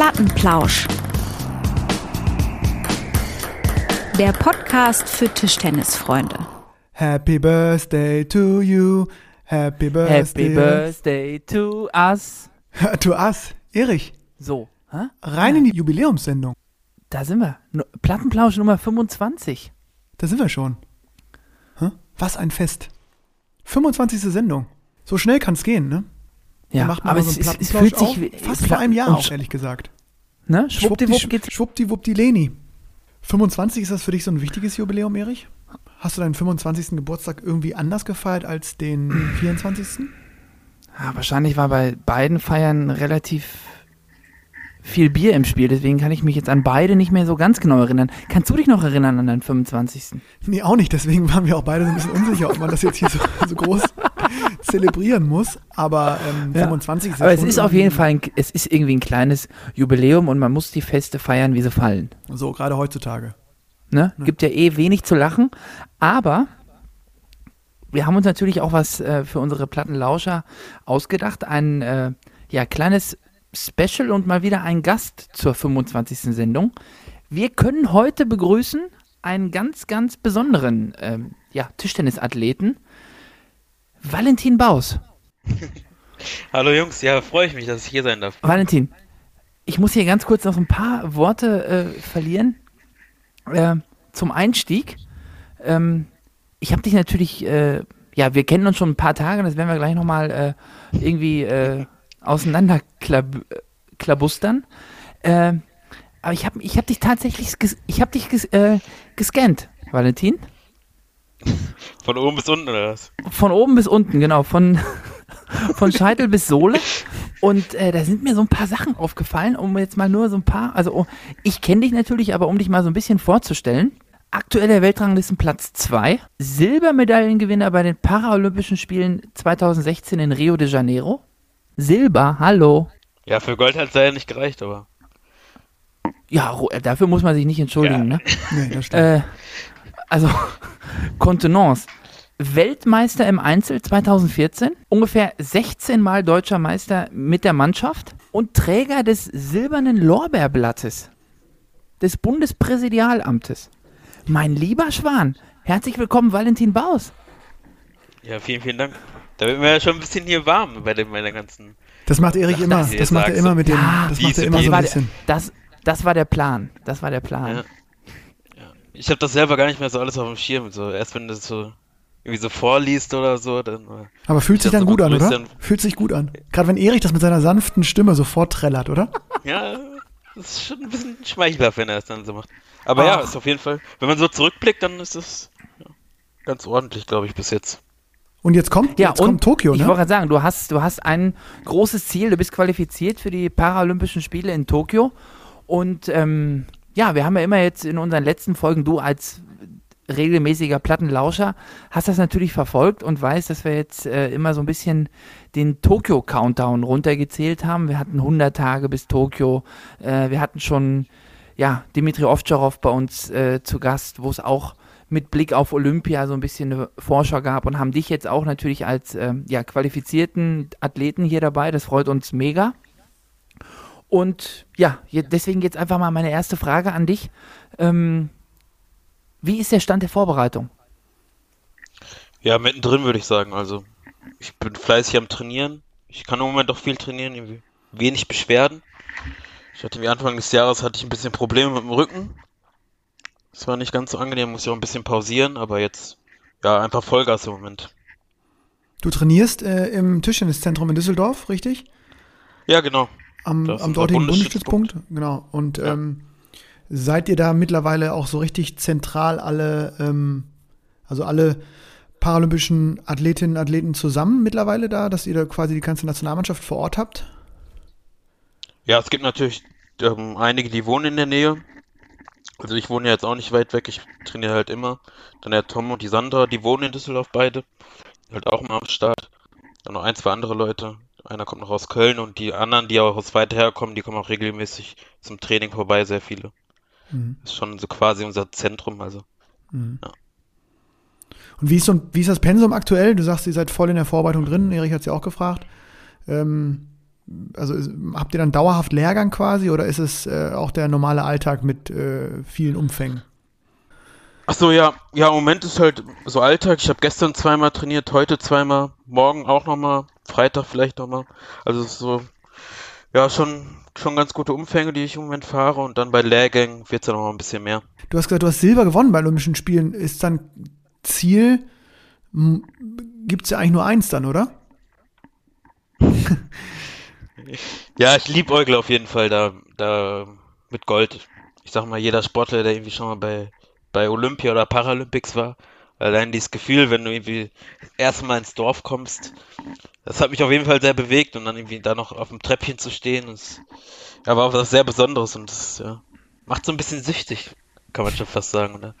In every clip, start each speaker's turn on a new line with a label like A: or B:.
A: Plattenplausch. Der Podcast für Tischtennisfreunde.
B: Happy Birthday to you. Happy Birthday.
C: Happy Birthday to us.
B: to us. Erich,
C: So, hä?
B: rein in die Jubiläumssendung.
C: da sind wir. Plattenplausch Nummer 25.
B: Da sind wir schon. Hä? Was ein Fest. 25. Sendung. So schnell kann es gehen, ne?
C: Ja,
B: macht man
C: aber es,
B: so einen
C: es, es
B: Plattenplausch
C: fühlt sich
B: auf. fast vor einem Jahr auch, ehrlich gesagt.
C: Ne? Schwuppdiwupp geht's.
B: Schwuppdiwuppdi Leni. 25 ist das für dich so ein wichtiges Jubiläum, Erich? Hast du deinen 25. Geburtstag irgendwie anders gefeiert als den 24.?
C: Ja, wahrscheinlich war bei beiden Feiern relativ viel Bier im Spiel, deswegen kann ich mich jetzt an beide nicht mehr so ganz genau erinnern. Kannst du dich noch erinnern an deinen 25.?
B: Nee, auch nicht. Deswegen waren wir auch beide so ein bisschen unsicher, ob man das jetzt hier so, so groß zelebrieren muss. Aber ähm,
C: Ja.
B: 25 ist
C: Aber es ist auf jeden Fall ein, es ist irgendwie ein kleines Jubiläum und man muss die Feste feiern, wie sie fallen.
B: So, gerade heutzutage.
C: Ne? Gibt ja eh wenig zu lachen, aber wir haben uns natürlich auch was äh, für unsere Plattenlauscher ausgedacht. Ein äh, ja, kleines Special und mal wieder ein Gast zur 25. Sendung. Wir können heute begrüßen einen ganz, ganz besonderen ähm, ja, Tischtennisathleten, Valentin Baus.
D: Hallo Jungs, ja, freue ich mich, dass ich hier sein darf.
C: Valentin, ich muss hier ganz kurz noch ein paar Worte äh, verlieren. Äh, zum Einstieg. Ähm, ich habe dich natürlich, äh, ja, wir kennen uns schon ein paar Tage, das werden wir gleich nochmal äh, irgendwie äh, auseinanderklabustern. Äh, aber ich habe ich hab dich tatsächlich, ges ich habe dich ges äh, gescannt, Valentin.
D: Von oben bis unten oder was?
C: Von oben bis unten, genau. Von, von Scheitel bis Sohle. Und äh, da sind mir so ein paar Sachen aufgefallen, um jetzt mal nur so ein paar, also oh, ich kenne dich natürlich, aber um dich mal so ein bisschen vorzustellen. Aktueller Weltranglistenplatz 2, Silbermedaillengewinner bei den Paralympischen Spielen 2016 in Rio de Janeiro. Silber, hallo.
D: Ja, für Gold hat es leider nicht gereicht, aber.
C: Ja, äh, dafür muss man sich nicht entschuldigen,
D: Ja.
C: ne?
B: Nee, das stimmt.
C: Äh, also, Kontenance. Weltmeister im Einzel 2014, ungefähr 16 Mal deutscher Meister mit der Mannschaft und Träger des silbernen Lorbeerblattes des Bundespräsidialamtes. Mein lieber Schwan, herzlich willkommen, Valentin Baus.
D: Ja, vielen, vielen Dank. Da wird mir ja schon ein bisschen hier warm bei dem, meiner ganzen.
B: Das macht Erich
D: Ach,
B: immer. Das macht er immer mit dem.
C: ja,
B: Das macht er immer so ein
C: war der,
B: bisschen.
C: das, das war der Plan. Das war der Plan.
D: Ja. Ja. Ich habe das selber gar nicht mehr so alles auf dem Schirm. So, erst wenn du das so irgendwie so vorliest oder so, dann. äh,
B: Aber fühlt sich
D: das
B: dann
D: so
B: gut an, oder? Fühlt sich gut an. Gerade wenn Erich das mit seiner sanften Stimme so vorträllert, oder?
D: Ja, das ist schon ein bisschen schmeichelhaft, wenn er es dann so macht. Aber ja,
C: Ach.
D: ist auf jeden Fall. Wenn man so zurückblickt, dann ist das ja, ganz ordentlich, glaube ich, bis jetzt.
B: Und jetzt kommt,
C: Ja,
B: jetzt
C: und
B: kommt Tokio,
C: ich
B: ne?
C: wollte gerade sagen, du hast, du hast ein großes Ziel, du bist qualifiziert für die Paralympischen Spiele in Tokio. Und ähm, ja, wir haben ja immer jetzt in unseren letzten Folgen, du als regelmäßiger Plattenlauscher, hast das natürlich verfolgt und weißt, dass wir jetzt äh, immer so ein bisschen den Tokio-Countdown runtergezählt haben. Wir hatten 100 Tage bis Tokio. Äh, wir hatten schon ja, Dimitri Ovtcharov bei uns äh, zu Gast, wo es auch mit Blick auf Olympia so ein bisschen eine Vorschau gab und haben dich jetzt auch natürlich als ähm, ja, qualifizierten Athleten hier dabei. Das freut uns mega. Und ja, deswegen jetzt einfach mal meine erste Frage an dich. Ähm, wie ist der Stand der Vorbereitung?
D: Ja, mittendrin würde ich sagen. Also, ich bin fleißig am Trainieren. Ich kann im Moment auch viel trainieren, irgendwie wenig Beschwerden. Ich hatte mir Anfang des Jahres hatte ich ein bisschen Probleme mit dem Rücken. Das war nicht ganz so angenehm, muss ich auch ein bisschen pausieren, aber jetzt ja einfach Vollgas im Moment.
B: Du trainierst äh, im Tischtenniszentrum in Düsseldorf, richtig?
D: Ja, genau.
B: Am, am dortigen
D: Bundesstützpunkt.
B: Genau. Und
D: Ja.
B: ähm, seid ihr da mittlerweile auch so richtig zentral alle, ähm, also alle paralympischen Athletinnen und Athleten zusammen mittlerweile da, dass ihr da quasi die ganze Nationalmannschaft vor Ort habt?
D: Ja, es gibt natürlich ähm, einige, die wohnen in der Nähe. Also ich wohne ja jetzt auch nicht weit weg, ich trainiere halt immer. Dann der Tom und die Sandra, die wohnen in Düsseldorf beide. Halt auch immer am Start. Dann noch ein, zwei andere Leute. Einer kommt noch aus Köln und die anderen, die auch aus weiter herkommen, die kommen auch regelmäßig zum Training vorbei, sehr viele.
B: Mhm.
D: ist schon so quasi unser Zentrum, also.
B: Mhm.
D: Ja.
B: Und wie ist, so, wie ist das Pensum aktuell? Du sagst, ihr seid voll in der Vorbereitung drin. Erich hat es ja auch gefragt. Ähm, also habt ihr dann dauerhaft Lehrgang quasi oder ist es äh, auch der normale Alltag mit äh, vielen Umfängen?
D: Ach so, ja, ja, im Moment ist halt so Alltag. Ich habe gestern zweimal trainiert, heute zweimal, morgen auch nochmal, Freitag vielleicht nochmal. Also so, ja, schon, schon ganz gute Umfänge, die ich im Moment fahre und dann bei Lehrgängen wird es dann noch ein bisschen mehr.
B: Du hast gesagt, du hast Silber gewonnen bei Olympischen Spielen. Ist dann Ziel, gibt es ja eigentlich nur eins dann, oder?
D: Ja, ich liebäugle auf jeden Fall da, da mit Gold. Ich sag mal, jeder Sportler, der irgendwie schon mal bei, bei Olympia oder Paralympics war, allein dieses Gefühl, wenn du irgendwie erstmal ins Dorf kommst, das hat mich auf jeden Fall sehr bewegt und dann irgendwie da noch auf dem Treppchen zu stehen, das ja, war was sehr Besonderes und das ja, macht so ein bisschen süchtig, kann man schon fast sagen. Oder?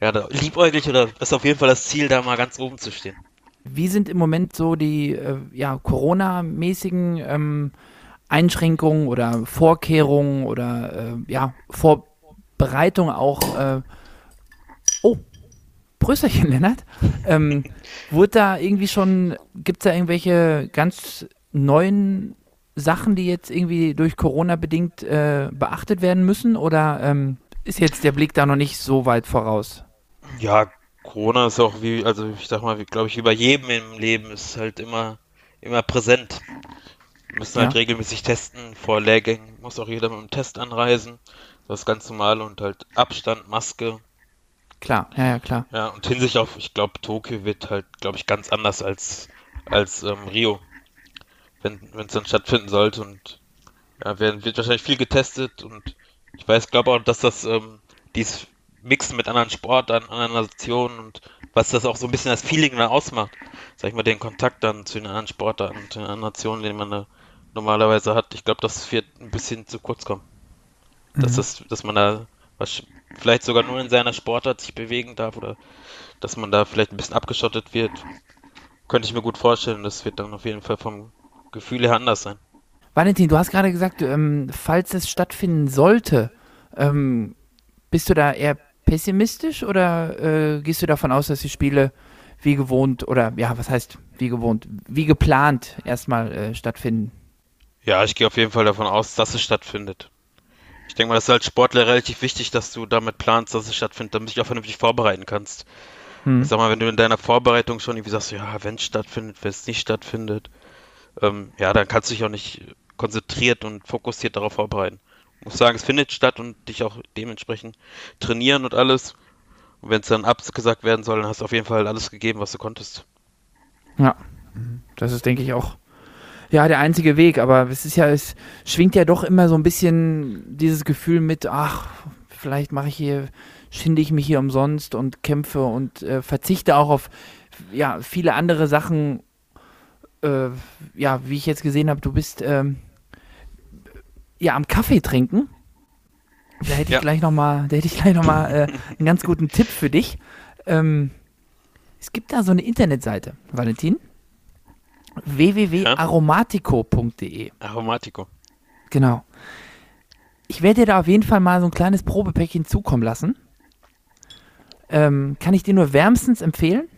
D: Ja, da liebäuglich oder ist auf jeden Fall das Ziel, da mal ganz oben zu stehen.
C: Wie sind im Moment so die äh, ja, Corona-mäßigen ähm, Einschränkungen oder Vorkehrungen oder äh, ja, Vorbereitung auch? Äh, Brüsterchen, Lennart. Ähm, wurde da irgendwie schon, gibt es da irgendwelche ganz neuen Sachen, die jetzt irgendwie durch Corona bedingt äh, beachtet werden müssen? Oder ähm, ist jetzt der Blick da noch nicht so weit voraus?
D: Ja, Corona ist auch wie, also ich sag mal, glaube ich, wie bei jedem im Leben ist halt immer, immer präsent. Wir müssen halt
C: Ja.
D: regelmäßig testen, vor Lehrgängen muss auch jeder mit einem Test anreisen. Das ist ganz normal und halt Abstand, Maske.
C: Klar, ja, ja, klar.
D: Ja, und Hinsicht auf, ich glaube, Tokio wird halt, glaube ich, ganz anders als, als ähm, Rio, wenn es dann stattfinden sollte. Und ja, werden, wird wahrscheinlich viel getestet und ich weiß, glaube auch, dass das ähm, dies Mixen mit anderen Sportarten, anderen Nationen und was das auch so ein bisschen das Feeling dann ausmacht. Sag ich mal, den Kontakt dann zu den anderen Sportarten, zu den anderen Nationen, den man da normalerweise hat. Ich glaube, das wird ein bisschen zu kurz kommen. Dass, das, dass man da was, vielleicht sogar nur in seiner Sportart sich bewegen darf oder dass man da vielleicht ein bisschen abgeschottet wird. Könnte ich mir gut vorstellen. Das wird dann auf jeden Fall vom Gefühl her anders sein.
C: Valentin, du hast gerade gesagt, ähm, falls es stattfinden sollte, ähm, bist du da eher pessimistisch oder äh, gehst du davon aus, dass die Spiele wie gewohnt oder ja, was heißt wie gewohnt, wie geplant erstmal äh, stattfinden?
D: Ja, ich gehe auf jeden Fall davon aus, dass es stattfindet. Ich denke mal, das ist als Sportler relativ wichtig, dass du damit planst, dass es stattfindet, damit du dich auch vernünftig vorbereiten kannst.
C: Hm.
D: Ich sag mal, wenn du in deiner Vorbereitung schon irgendwie sagst, ja, wenn es stattfindet, wenn es nicht stattfindet, ähm, ja, dann kannst du dich auch nicht konzentriert und fokussiert darauf vorbereiten. Ich muss sagen, es findet statt und dich auch dementsprechend trainieren und alles. Und wenn es dann abgesagt werden soll, dann hast du auf jeden Fall alles gegeben, was du konntest.
C: Ja, das ist, denke ich, auch ja der einzige Weg. Aber es ist ja, es schwingt ja doch immer so ein bisschen dieses Gefühl mit, ach, vielleicht mache ich hier, schinde ich mich hier umsonst und kämpfe und äh, verzichte auch auf ja viele andere Sachen. Äh, ja, wie ich jetzt gesehen habe, du bist ähm, ja am Kaffee trinken. Da hätte
D: Ja.
C: ich gleich noch mal, da hätte ich gleich noch mal äh, einen ganz guten Tipp für dich. Ähm, es gibt da so eine Internetseite, Valentin. www.aromatico.de.
D: Aromatico.
C: Genau. Ich werde dir da auf jeden Fall mal so ein kleines Probepäckchen zukommen lassen. Ähm, kann ich dir nur wärmstens empfehlen.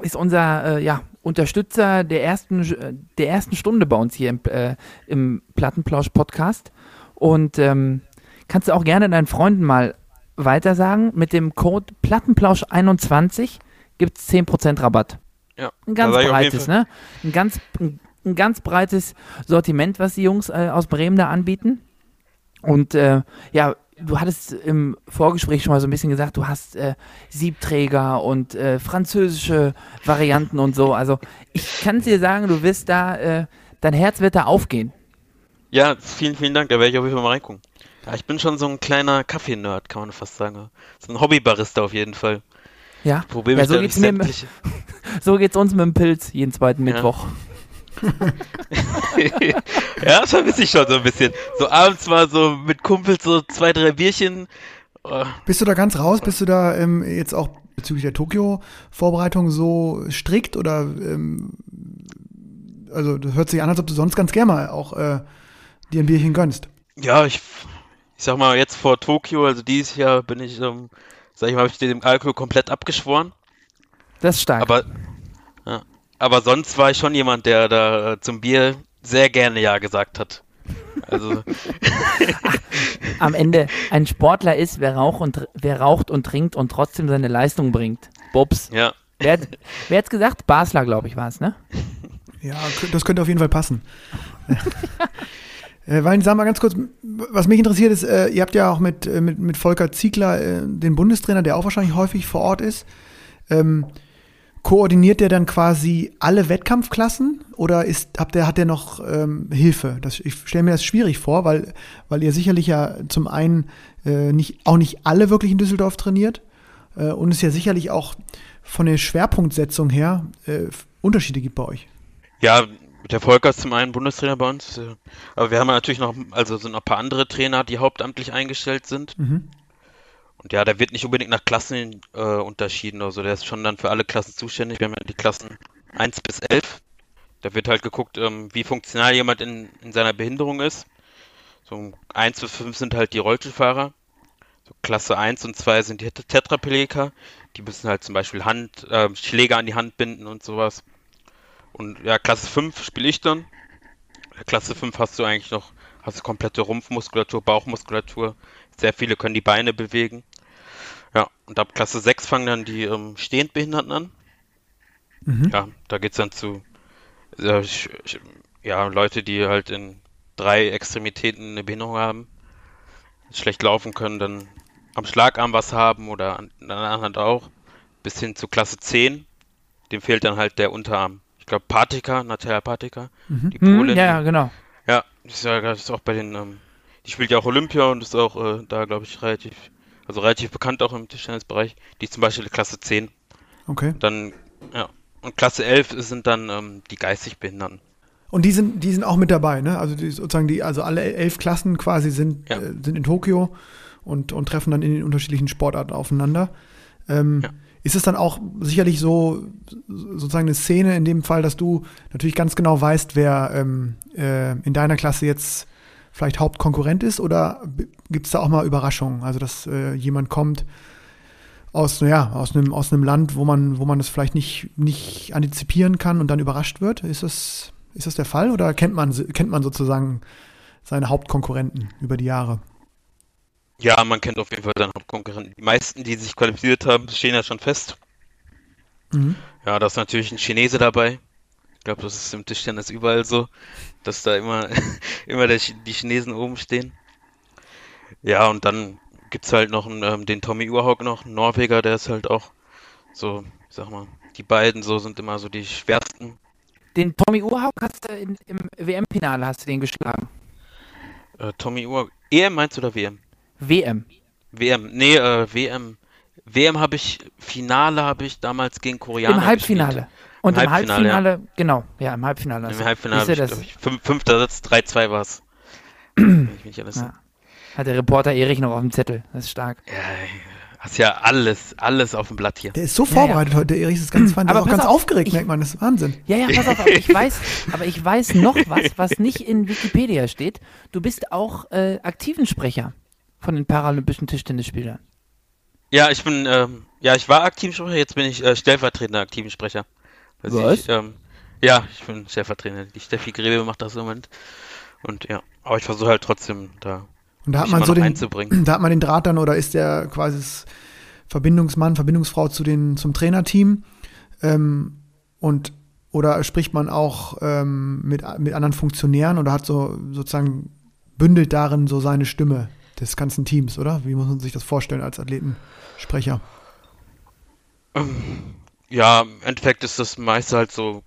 C: Ist unser äh, ja, Unterstützer der ersten, äh, der ersten Stunde bei uns hier im, äh, im Plattenplausch-Podcast. Und ähm, kannst du auch gerne deinen Freunden mal weitersagen. Mit dem Code Plattenplausch21 gibt es 10% Rabatt.
D: Ja,
C: Ein ganz
D: ich
C: breites, ne? Ein ganz, ein, ein ganz breites Sortiment, was die Jungs äh, aus Bremen da anbieten. Und äh, ja, du hattest im Vorgespräch schon mal so ein bisschen gesagt, du hast äh, Siebträger und äh, französische Varianten und so. Also ich kann dir sagen, du wirst da, äh, dein Herz wird da aufgehen.
D: Ja, vielen, vielen Dank. Da werde ich auf jeden Fall mal reingucken. Ja, ich bin schon so ein kleiner Kaffee-Nerd, kann man fast sagen. So ein Hobbybarista auf jeden Fall.
C: Ja,
D: Probiere
C: ja so geht's mir. So geht's uns mit dem Pilz jeden zweiten
D: Ja.
C: Mittwoch.
D: ja, das vermisse ich schon so ein bisschen. So abends mal so mit Kumpels so zwei, drei Bierchen. Oh,
B: Bist du da ganz raus? Bist du da ähm, jetzt auch bezüglich der Tokio-Vorbereitung so strikt oder ähm, also das hört sich an, als ob du sonst ganz gerne mal auch äh, dir ein Bierchen gönnst.
D: Ja, ich, ich sag mal, jetzt vor Tokio, also dieses Jahr bin ich, ähm, sag ich mal, habe ich dem Alkohol komplett abgeschworen.
C: Das ist stark.
D: Aber, ja, aber sonst war ich schon jemand, der da zum Bier sehr gerne Ja gesagt hat. Also,
C: Am Ende, ein Sportler ist, wer raucht und, wer raucht und trinkt und trotzdem seine Leistung bringt. Bobs.
D: ja.
C: Wer, hat- wer hat's gesagt? Basler, glaube ich, war es, ne?
B: Ja, das könnte auf jeden Fall passen. äh, Wein, sag mal ganz kurz, was mich interessiert ist, äh, ihr habt ja auch mit, äh, mit, mit Volker Ziegler äh, den Bundestrainer, der auch wahrscheinlich häufig vor Ort ist. Ähm, koordiniert der dann quasi alle Wettkampfklassen oder ist, habt ihr, hat der noch ähm, Hilfe? Das, ich stelle mir das schwierig vor, weil, weil ihr sicherlich ja zum einen äh, nicht, auch nicht alle wirklich in Düsseldorf trainiert äh, und es ja sicherlich auch von der Schwerpunktsetzung her äh, Unterschiede gibt bei euch.
D: Ja, der Volker ist zum einen Bundestrainer bei uns, äh, aber wir haben natürlich noch, also sind noch ein paar andere Trainer, die hauptamtlich eingestellt sind.
B: Mhm.
D: Und ja, der wird nicht unbedingt nach Klassen äh, unterschieden oder so. Der ist schon dann für alle Klassen zuständig. Wir haben ja die Klassen 1 bis 11. Da wird halt geguckt, ähm, wie funktional jemand in, in seiner Behinderung ist. So 1 bis 5 sind halt die Rollstuhlfahrer. So Klasse 1 und 2 sind die Tet- Tetraplegiker. Die müssen halt zum Beispiel Hand, äh, Schläger an die Hand binden und sowas. Und ja, Klasse 5 spiele ich dann. Klasse 5 hast du eigentlich noch, hast du komplette Rumpfmuskulatur, Bauchmuskulatur. Sehr viele können die Beine bewegen. Ja, und ab Klasse 6 fangen dann die ähm, Stehendbehinderten an.
B: Mhm.
D: Ja, da geht's dann zu äh, ja, Leute, die halt in drei Extremitäten eine Behinderung haben, schlecht laufen können, dann am Schlagarm was haben oder an, an der anderen Hand auch, bis hin zu Klasse 10. Dem fehlt dann halt der Unterarm. Ich glaube, Patika, Natalia Patika,
B: Mhm.
D: die Polin.
C: ja, ja, genau.
D: Ja, die ist ja das ist auch bei den, ähm, die spielt ja auch Olympia und ist auch äh, da, glaube ich, relativ, also relativ bekannt auch im Tischtennisbereich. Die ist zum Beispiel Klasse 10.
B: Okay.
D: Dann, ja. Und Klasse 11 sind dann ähm, die geistig Behinderten.
B: Und die sind, die sind auch mit dabei, ne? Also die, sozusagen die, also alle elf Klassen quasi sind,
D: Ja.
B: äh, sind in Tokio und, und treffen dann in den unterschiedlichen Sportarten aufeinander. Ähm,
D: Ja.
B: Ist es dann auch sicherlich so sozusagen eine Szene in dem Fall, dass du natürlich ganz genau weißt, wer ähm, äh, in deiner Klasse jetzt vielleicht Hauptkonkurrent ist oder gibt es da auch mal Überraschungen? Also dass äh, jemand kommt aus, ja, aus einem, aus einem Land, wo man, wo man das vielleicht nicht, nicht antizipieren kann und dann überrascht wird? Ist das, ist das der Fall oder kennt man, kennt man sozusagen seine Hauptkonkurrenten über die Jahre?
D: Ja, man kennt auf jeden Fall seinen Hauptkonkurrenten. Die meisten, die sich qualifiziert haben, stehen ja schon fest.
B: Mhm.
D: Ja, da ist natürlich ein Chinese dabei. Ich glaube, das ist im Tischtennis überall so, dass da immer, immer der, die Chinesen oben stehen. Ja, und dann gibt's halt noch einen, ähm, den Tommy Urhaug noch, einen Norweger, der ist halt auch so, ich sag mal, die beiden so sind immer so die schwersten.
C: Den Tommy Urhaug hast du in, im WM-Finale hast du den geschlagen.
D: Äh, Tommy Urhaug, EM meinst du oder WM?
C: WM.
D: WM, nee, äh, WM. WM habe ich, Finale habe ich damals gegen Koreaner
C: Im Halbfinale. Und
D: Im
C: im
D: Halbfinale,
C: Halbfinale, genau, ja, im Halbfinale. hast
D: Im Halbfinale ich,
C: das?
D: ich, fünf, fünfter Satz, 3-2 war es.
C: Ja. Hat der Reporter Erich noch auf dem Zettel. Das ist stark.
D: Ja, hast ja alles, alles auf dem Blatt hier.
B: Der ist so
C: Ja,
B: vorbereitet heute, der Erich ist ganz, der
C: Aber
B: ist auch ganz
C: auf,
B: aufgeregt,
C: ich-
B: merkt man, das ist Wahnsinn.
C: Ja, ja, pass auf, aber ich weiß, aber ich weiß noch was, was nicht in Wikipedia steht. Du bist auch äh, aktiven Sprecher von den Paralympischen Tischtennisspielern.
D: Ja, ich bin, ähm, ja, ich war Aktivsprecher, jetzt bin ich äh, stellvertretender Aktivensprecher.
C: Was?
D: Ich, ähm, ja, ich bin Stellvertretender. Die Steffi Grebe macht das im Moment. Und ja, aber ich versuche halt trotzdem da
B: Und da hat man so den,
D: einzubringen.
B: da hat man den Draht dann oder ist der quasi das Verbindungsmann, Verbindungsfrau zu den, zum Trainerteam ähm, und oder spricht man auch ähm, mit, mit anderen Funktionären oder hat so sozusagen bündelt darin so seine Stimme des ganzen Teams, oder? Wie muss man sich das vorstellen als Athletensprecher?
D: Ja, im Endeffekt ist das meiste halt so,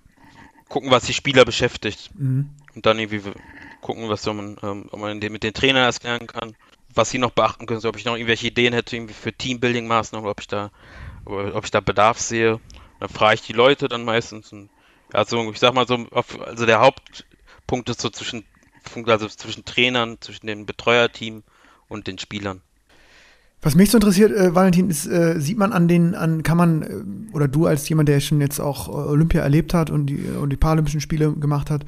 D: gucken, was die Spieler beschäftigt.
B: Mhm.
D: Und dann irgendwie gucken, was man, ähm, ob man mit den Trainern erst lernen kann, was sie noch beachten können, so, ob ich noch irgendwelche Ideen hätte, irgendwie für Teambuilding-Maßnahmen, ob ich da, ob ich da Bedarf sehe. Dann frage ich die Leute dann meistens. Und, ja, so, ich sag mal so, auf, also der Hauptpunkt ist so zwischen, also zwischen Trainern, zwischen dem Betreuerteam und den Spielern.
B: Was mich so interessiert, äh, Valentin, ist, äh, sieht man an den, an, kann man, äh, oder du als jemand, der schon jetzt auch äh, Olympia erlebt hat und die, und die Paralympischen Spiele gemacht hat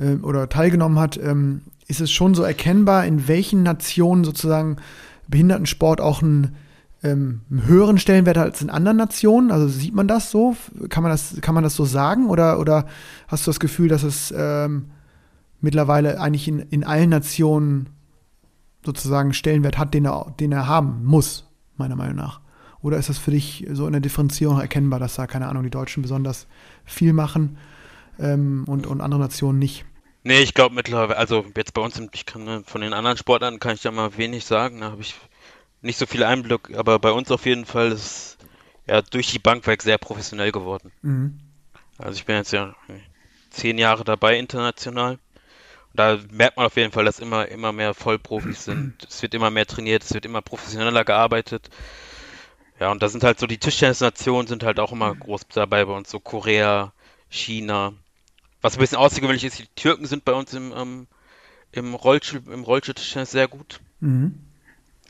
B: äh, oder teilgenommen hat, ähm, ist es schon so erkennbar, in welchen Nationen sozusagen Behindertensport auch einen, ähm, einen höheren Stellenwert hat als in anderen Nationen? Also sieht man das so? Kann man das, kann man das so sagen? Oder, oder hast du das Gefühl, dass es ähm, mittlerweile eigentlich in, in allen Nationen sozusagen Stellenwert hat, den er, den er haben muss, meiner Meinung nach? Oder ist das für dich so in der Differenzierung erkennbar, dass da, keine Ahnung, die Deutschen besonders viel machen ähm, und, und andere Nationen nicht?
D: Nee, ich glaube mittlerweile, also jetzt bei uns, ich kann ne, von den anderen Sportarten kann ich da mal wenig sagen, da habe ich nicht so viel Einblick, aber bei uns auf jeden Fall ist ja durch die Bank weg sehr professionell geworden. Mhm. Also ich bin jetzt ja zehn Jahre dabei international. Da merkt man auf jeden Fall, dass immer, immer mehr Vollprofis sind. Es wird immer mehr trainiert, es wird immer professioneller gearbeitet. Ja, und da sind halt so die Tischtennisnationen sind halt auch immer groß dabei bei uns, so Korea, China. Was ein bisschen außergewöhnlich ist, die Türken sind bei uns im, ähm, im Rollstuhl, im Rollstuhl-Tischtennis sehr gut. Mhm.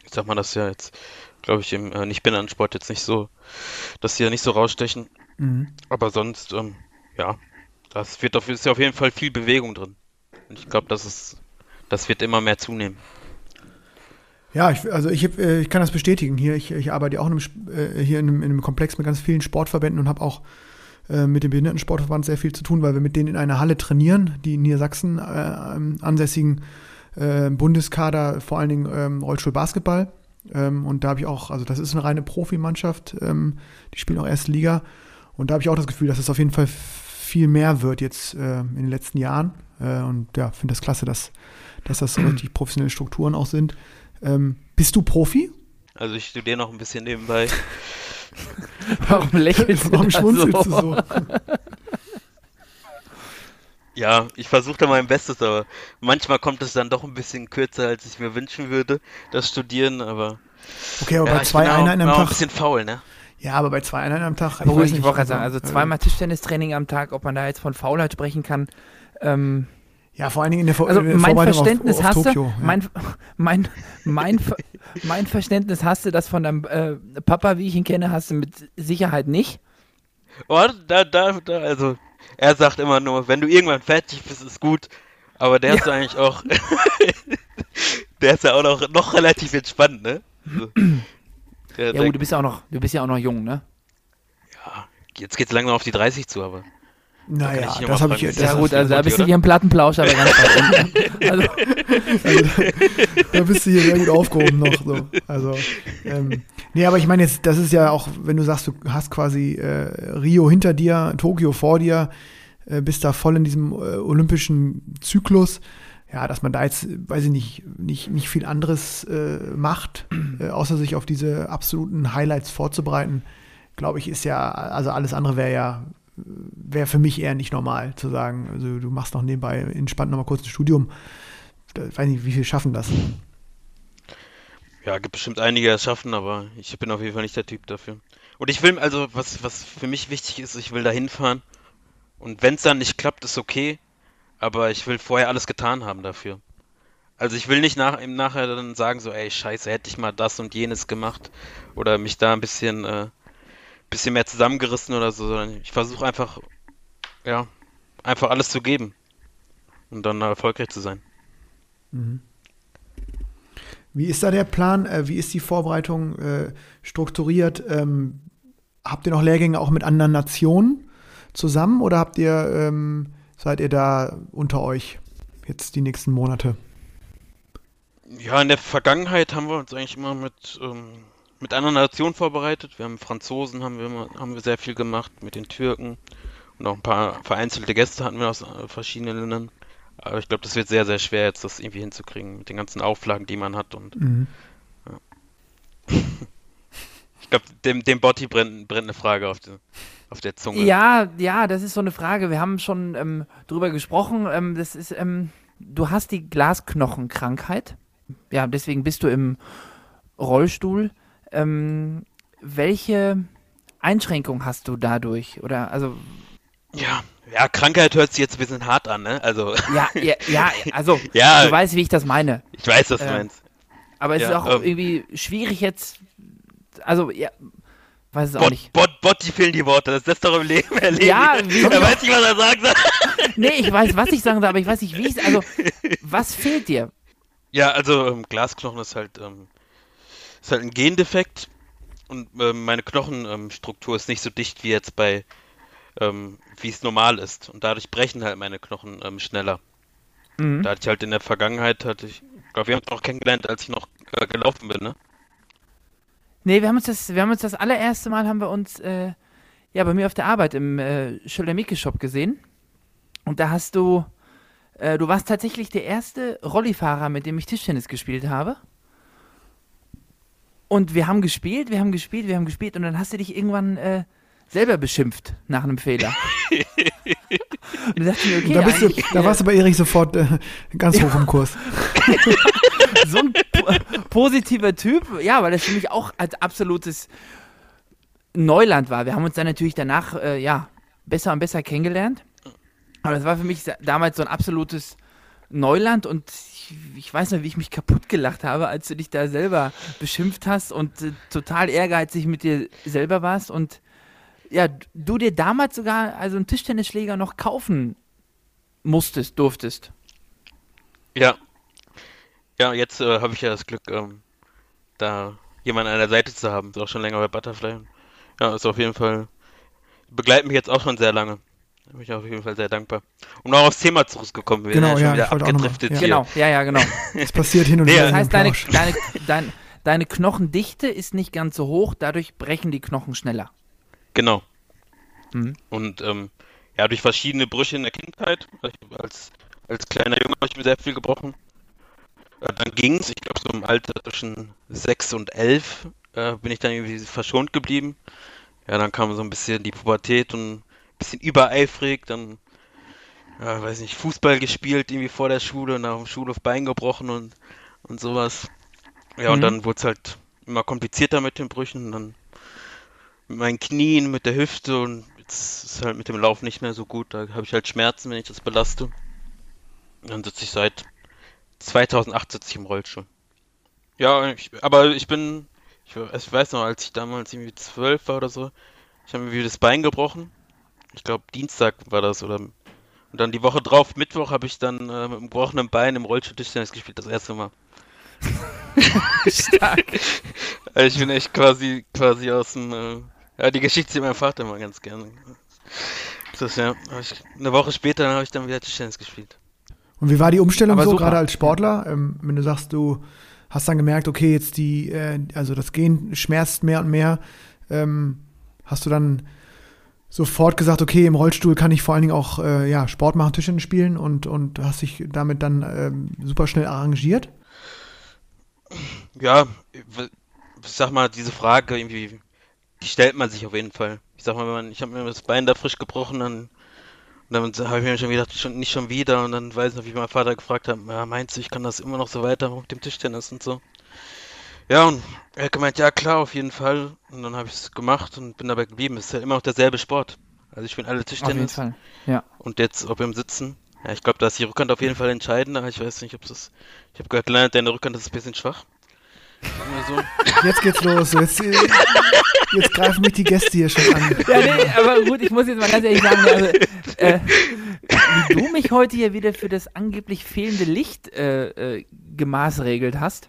D: Ich sag mal, das ist ja jetzt, glaube ich, im äh, Nicht-Binnensport jetzt nicht so, dass die ja nicht so rausstechen. Mhm. Aber sonst, ähm, ja, das wird auf, ist ja auf jeden Fall viel Bewegung drin. Und ich glaube, das ist, das wird immer mehr zunehmen.
B: Ja, ich, also ich, äh, ich kann das bestätigen. Hier, ich, ich arbeite auch in einem, äh, hier in einem, in einem, Komplex mit ganz vielen Sportverbänden und habe auch äh, mit dem Behindertensportverband sehr viel zu tun, weil wir mit denen in einer Halle trainieren, die in Niedersachsen äh, ansässigen äh, Bundeskader, vor allen Dingen ähm, Rollstuhl-Basketball. Ähm, und da habe ich auch, also das ist eine reine Profimannschaft, ähm, die spielen auch erste Liga. Und da habe ich auch das Gefühl, dass es auf jeden Fall viel mehr wird jetzt äh, in den letzten Jahren. Äh, und ja, finde das klasse, dass, dass das so richtig professionelle Strukturen auch sind. Ähm, bist du Profi?
D: Also ich studiere noch ein bisschen nebenbei.
C: Warum lächelst du Warum schmunzelst so? du so?
D: Ja, ich versuche da mein Bestes, aber manchmal kommt es dann doch ein bisschen kürzer, als ich mir wünschen würde, das Studieren, aber.
B: Okay, aber ja, bei zwei Einheiten am Tag.
D: ein bisschen faul, ne?
B: Ja, aber bei zwei Einheiten am Tag.
C: Ich, ich wollte gerade sagen, also zweimal Tischtennistraining am Tag, ob man da jetzt von Faulheit sprechen kann. Ähm,
B: ja, vor allen Dingen in der, Vor
C: also mein Verständnis auf, auf hast Tokio, du, ja. mein, mein, mein, mein Verständnis hast du das von deinem äh, Papa, wie ich ihn kenne, hast du mit Sicherheit nicht.
D: Oh, da, da, da, also er sagt immer nur, wenn du irgendwann fertig bist, ist gut. Aber der ja. ist eigentlich auch, der ist ja auch noch, noch relativ entspannt, ne?
C: Also, ja, gut, du bist ja auch noch, du bist ja auch noch jung, ne?
D: Ja, jetzt geht's langsam auf die 30 zu, aber.
B: Naja, da das habe ich.
C: Das ja gut, also da bist du hier im Plattenplausch, aber ganz weit
B: also, also, da bist du hier sehr gut aufgehoben noch. So. Also, ähm, nee, aber ich meine jetzt, das ist ja auch, wenn du sagst, du hast quasi äh, Rio hinter dir, Tokio vor dir, äh, bist da voll in diesem äh, olympischen Zyklus. Ja, dass man da jetzt, weiß ich nicht, nicht, nicht viel anderes äh, macht, äh, außer sich auf diese absoluten Highlights vorzubereiten, glaube ich, ist ja, also alles andere wäre ja wäre für mich eher nicht normal zu sagen, also du machst noch nebenbei entspannt noch mal kurz ein Studium. Ich weiß nicht, wie viel schaffen das?
D: Ja, gibt bestimmt einige, die es schaffen, aber ich bin auf jeden Fall nicht der Typ dafür. Und ich will, also was, was für mich wichtig ist, ich will da hinfahren. Und wenn es dann nicht klappt, ist okay. Aber ich will vorher alles getan haben dafür. Also ich will nicht nach, Nachher dann sagen, so, ey, scheiße, hätte ich mal das und jenes gemacht. Oder mich da ein bisschen äh, bisschen mehr zusammengerissen oder so, sondern ich versuche einfach, ja, einfach alles zu geben und dann erfolgreich zu sein. Mhm.
B: Wie ist da der Plan? Äh, wie ist die Vorbereitung äh, strukturiert? Ähm, habt ihr noch Lehrgänge auch mit anderen Nationen zusammen oder habt ihr, ähm, seid ihr da unter euch jetzt die nächsten Monate?
D: Ja, in der Vergangenheit haben wir uns eigentlich immer mit ähm, mit anderen Nationen vorbereitet. Wir haben Franzosen, haben wir, haben wir sehr viel gemacht, mit den Türken und auch ein paar vereinzelte Gäste hatten wir aus äh, verschiedenen Ländern. Aber ich glaube, das wird sehr, sehr schwer, jetzt das irgendwie hinzukriegen mit den ganzen Auflagen, die man hat. Und mhm. ja. ich glaube, dem, dem Botti brennt, brennt eine Frage auf, die, auf der Zunge.
C: Ja, ja, das ist so eine Frage. Wir haben schon ähm, drüber gesprochen. Ähm, das ist, ähm, du hast die Glasknochenkrankheit. Ja, deswegen bist du im Rollstuhl. Ähm, welche Einschränkung hast du dadurch? Oder also.
D: Ja, ja, Krankheit hört sich jetzt ein bisschen hart an, ne? Also.
C: Ja, ja, ja also ja, du weißt, wie ich das meine.
D: Ich weiß, was du äh, meinst.
C: Aber es ja, ist auch ähm, irgendwie schwierig jetzt. Also, ja. Weiß es
D: Bot,
C: auch nicht.
D: Bot, Bot, die fehlen die Worte. Das lässt doch im Leben erleben.
C: Ja,
D: wie er weiß nicht, was er sagen soll.
C: Nee, ich weiß, was ich sagen soll, aber ich weiß nicht, wie ich Also, was fehlt dir?
D: Ja, also ähm, Glasknochen ist halt ähm, ist halt ein Gendefekt und äh, meine Knochenstruktur ähm, ist nicht so dicht wie jetzt bei, ähm, wie es normal ist. Und dadurch brechen halt meine Knochen ähm, schneller. Da hatte ich halt in der Vergangenheit, hatte ich, glaube, wir haben uns auch kennengelernt, als ich noch äh, gelaufen bin, ne?
C: Nee, wir haben uns das, wir haben uns das allererste Mal haben wir uns äh, ja bei mir auf der Arbeit im äh, Schöller-Mieke-Shop gesehen. Und da hast du, äh, du warst tatsächlich der erste Rollifahrer, mit dem ich Tischtennis gespielt habe. Und wir haben gespielt, wir haben gespielt, wir haben gespielt und dann hast du dich irgendwann äh, selber beschimpft nach einem Fehler. und da dachte ich mir, okay,
B: da, bist du, da warst du bei Erich sofort äh, ganz hoch im Kurs.
C: so ein po positiver Typ, ja, weil das für mich auch als absolutes Neuland war. Wir haben uns dann natürlich danach, äh, ja, besser und besser kennengelernt. Aber das war für mich damals so ein absolutes Neuland und ich, weiß noch, wie ich mich kaputt gelacht habe, als du dich da selber beschimpft hast und äh, total ehrgeizig mit dir selber warst und ja, du dir damals sogar also einen Tischtennisschläger noch kaufen musstest, durftest.
D: Ja. Ja, jetzt äh, habe ich ja das Glück, ähm, da jemanden an der Seite zu haben. Ist auch schon länger bei Butterfly. Ja, ist auf jeden Fall, begleitet mich jetzt auch schon sehr lange. Da bin ich auf jeden Fall sehr dankbar. Um noch aufs Thema zurückzukommen, wir
B: Genau,
D: sind ja
B: ja,
D: schon wieder
B: auch
D: abgedriftet
B: ja.
D: hier.
C: Genau, ja, ja, genau.
B: Das passiert hin und
D: Nee,
B: wieder.
C: Das heißt, deine, deine, dein, deine Knochendichte ist nicht ganz so hoch, dadurch brechen die Knochen schneller.
D: Genau.
C: Mhm.
D: Und ähm, ja, durch verschiedene Brüche in der Kindheit, als, als kleiner Junge habe ich mir sehr viel gebrochen. Äh, dann ging's, ich glaube so im Alter zwischen 6 und 11 äh, bin ich dann irgendwie verschont geblieben. Ja, dann kam so ein bisschen die Pubertät und bisschen übereifrig, dann, ja, weiß nicht, Fußball gespielt irgendwie vor der Schule, nach dem Schulhof Bein gebrochen und, und sowas. Ja, und
C: Mhm.
D: dann wurde es halt immer komplizierter mit den Brüchen, dann mit meinen Knien, mit der Hüfte und jetzt ist halt mit dem Lauf nicht mehr so gut. Da habe ich halt Schmerzen, wenn ich das belaste. Dann sitze ich seit 2008 sitze ich im Rollstuhl. Ja, ich, aber ich bin, ich, ich weiß noch, als ich damals irgendwie zwölf war oder so, ich habe mir wieder das Bein gebrochen. Ich glaube Dienstag war das oder und dann die Woche drauf, Mittwoch, habe ich dann äh, mit einem gebrochenen Bein im Rollstuhl Tischtennis gespielt, das erste Mal.
C: Stark.
D: Also ich bin echt quasi, quasi aus dem, äh, ja, die Geschichte sieht mein Vater immer ganz gerne. Das ist ja, ich, eine Woche später habe ich dann wieder Tischtennis gespielt.
B: Und wie war die Umstellung
C: Aber
B: so, gerade als Sportler? Ähm, wenn du sagst, du hast dann gemerkt, okay, jetzt die, äh, also das Gehen schmerzt mehr und mehr, ähm, hast du dann sofort gesagt, okay, im Rollstuhl kann ich vor allen Dingen auch äh, ja, Sport machen, Tischtennis spielen und, und hast dich damit dann ähm, super schnell arrangiert?
D: Ja, ich sag mal, diese Frage irgendwie, die stellt man sich auf jeden Fall. Ich sag mal, wenn man, ich habe mir das Bein da frisch gebrochen, dann, dann habe ich mir schon gedacht, schon, nicht schon wieder. Und dann weiß ich noch, wie mein Vater gefragt hat, ja, meinst du, ich kann das immer noch so weiter mit dem Tischtennis und so. Ja, und er hat gemeint, ja klar, auf jeden Fall. Und dann habe ich es gemacht und bin dabei geblieben. Es ist ja immer noch derselbe Sport. Also ich bin alle
C: Auf jeden
D: Tischtennis.
C: Fall. Ja.
D: Und jetzt, ob im Sitzen. Ja, ich glaube, da ist die Rückhand auf jeden Fall entscheidend, aber ich weiß nicht, ob es. Ich habe gehört, Leonard, deine Rückhand ist ein bisschen schwach. So.
B: Jetzt geht's los. Jetzt, jetzt greifen mich die Gäste hier schon an.
C: Ja, nee, aber gut, ich muss jetzt mal ganz ehrlich sagen, also, äh, wie du mich heute hier wieder für das angeblich fehlende Licht äh, äh, gemaßregelt hast.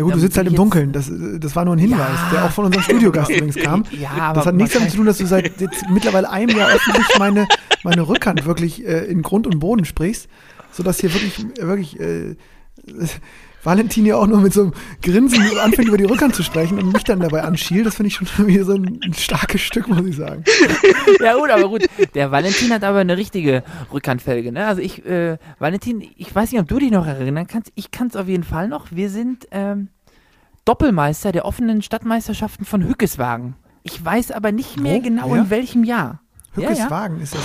B: Ja gut, du sitzt halt im Dunkeln. Das, äh, das war nur ein Hinweis,
C: Ja.
B: der auch von unserem Studiogast übrigens kam.
C: Ja, aber
B: Das hat nichts damit zu tun, dass du seit jetzt mittlerweile einem Jahr öffentlich meine, meine Rückhand wirklich äh, in Grund und Boden sprichst, sodass hier wirklich, wirklich äh, Valentin ja auch nur mit so einem Grinsen anfängt, über die Rückhand zu sprechen und mich dann dabei anschielt. Das finde ich schon wieder so ein, ein starkes Stück, muss ich sagen.
C: Ja gut, aber gut. Der Valentin hat aber eine richtige Rückhandfelge, ne? Also ich, äh, Valentin, ich weiß nicht, ob du dich noch erinnern kannst. Ich kann es auf jeden Fall noch. Wir sind ähm, Doppelmeister der offenen Stadtmeisterschaften von Hückeswagen. Ich weiß aber nicht mehr
B: Wo?
C: genau
B: Ja?
C: in welchem Jahr. Ja, ja.
B: Hückeswagen, ist das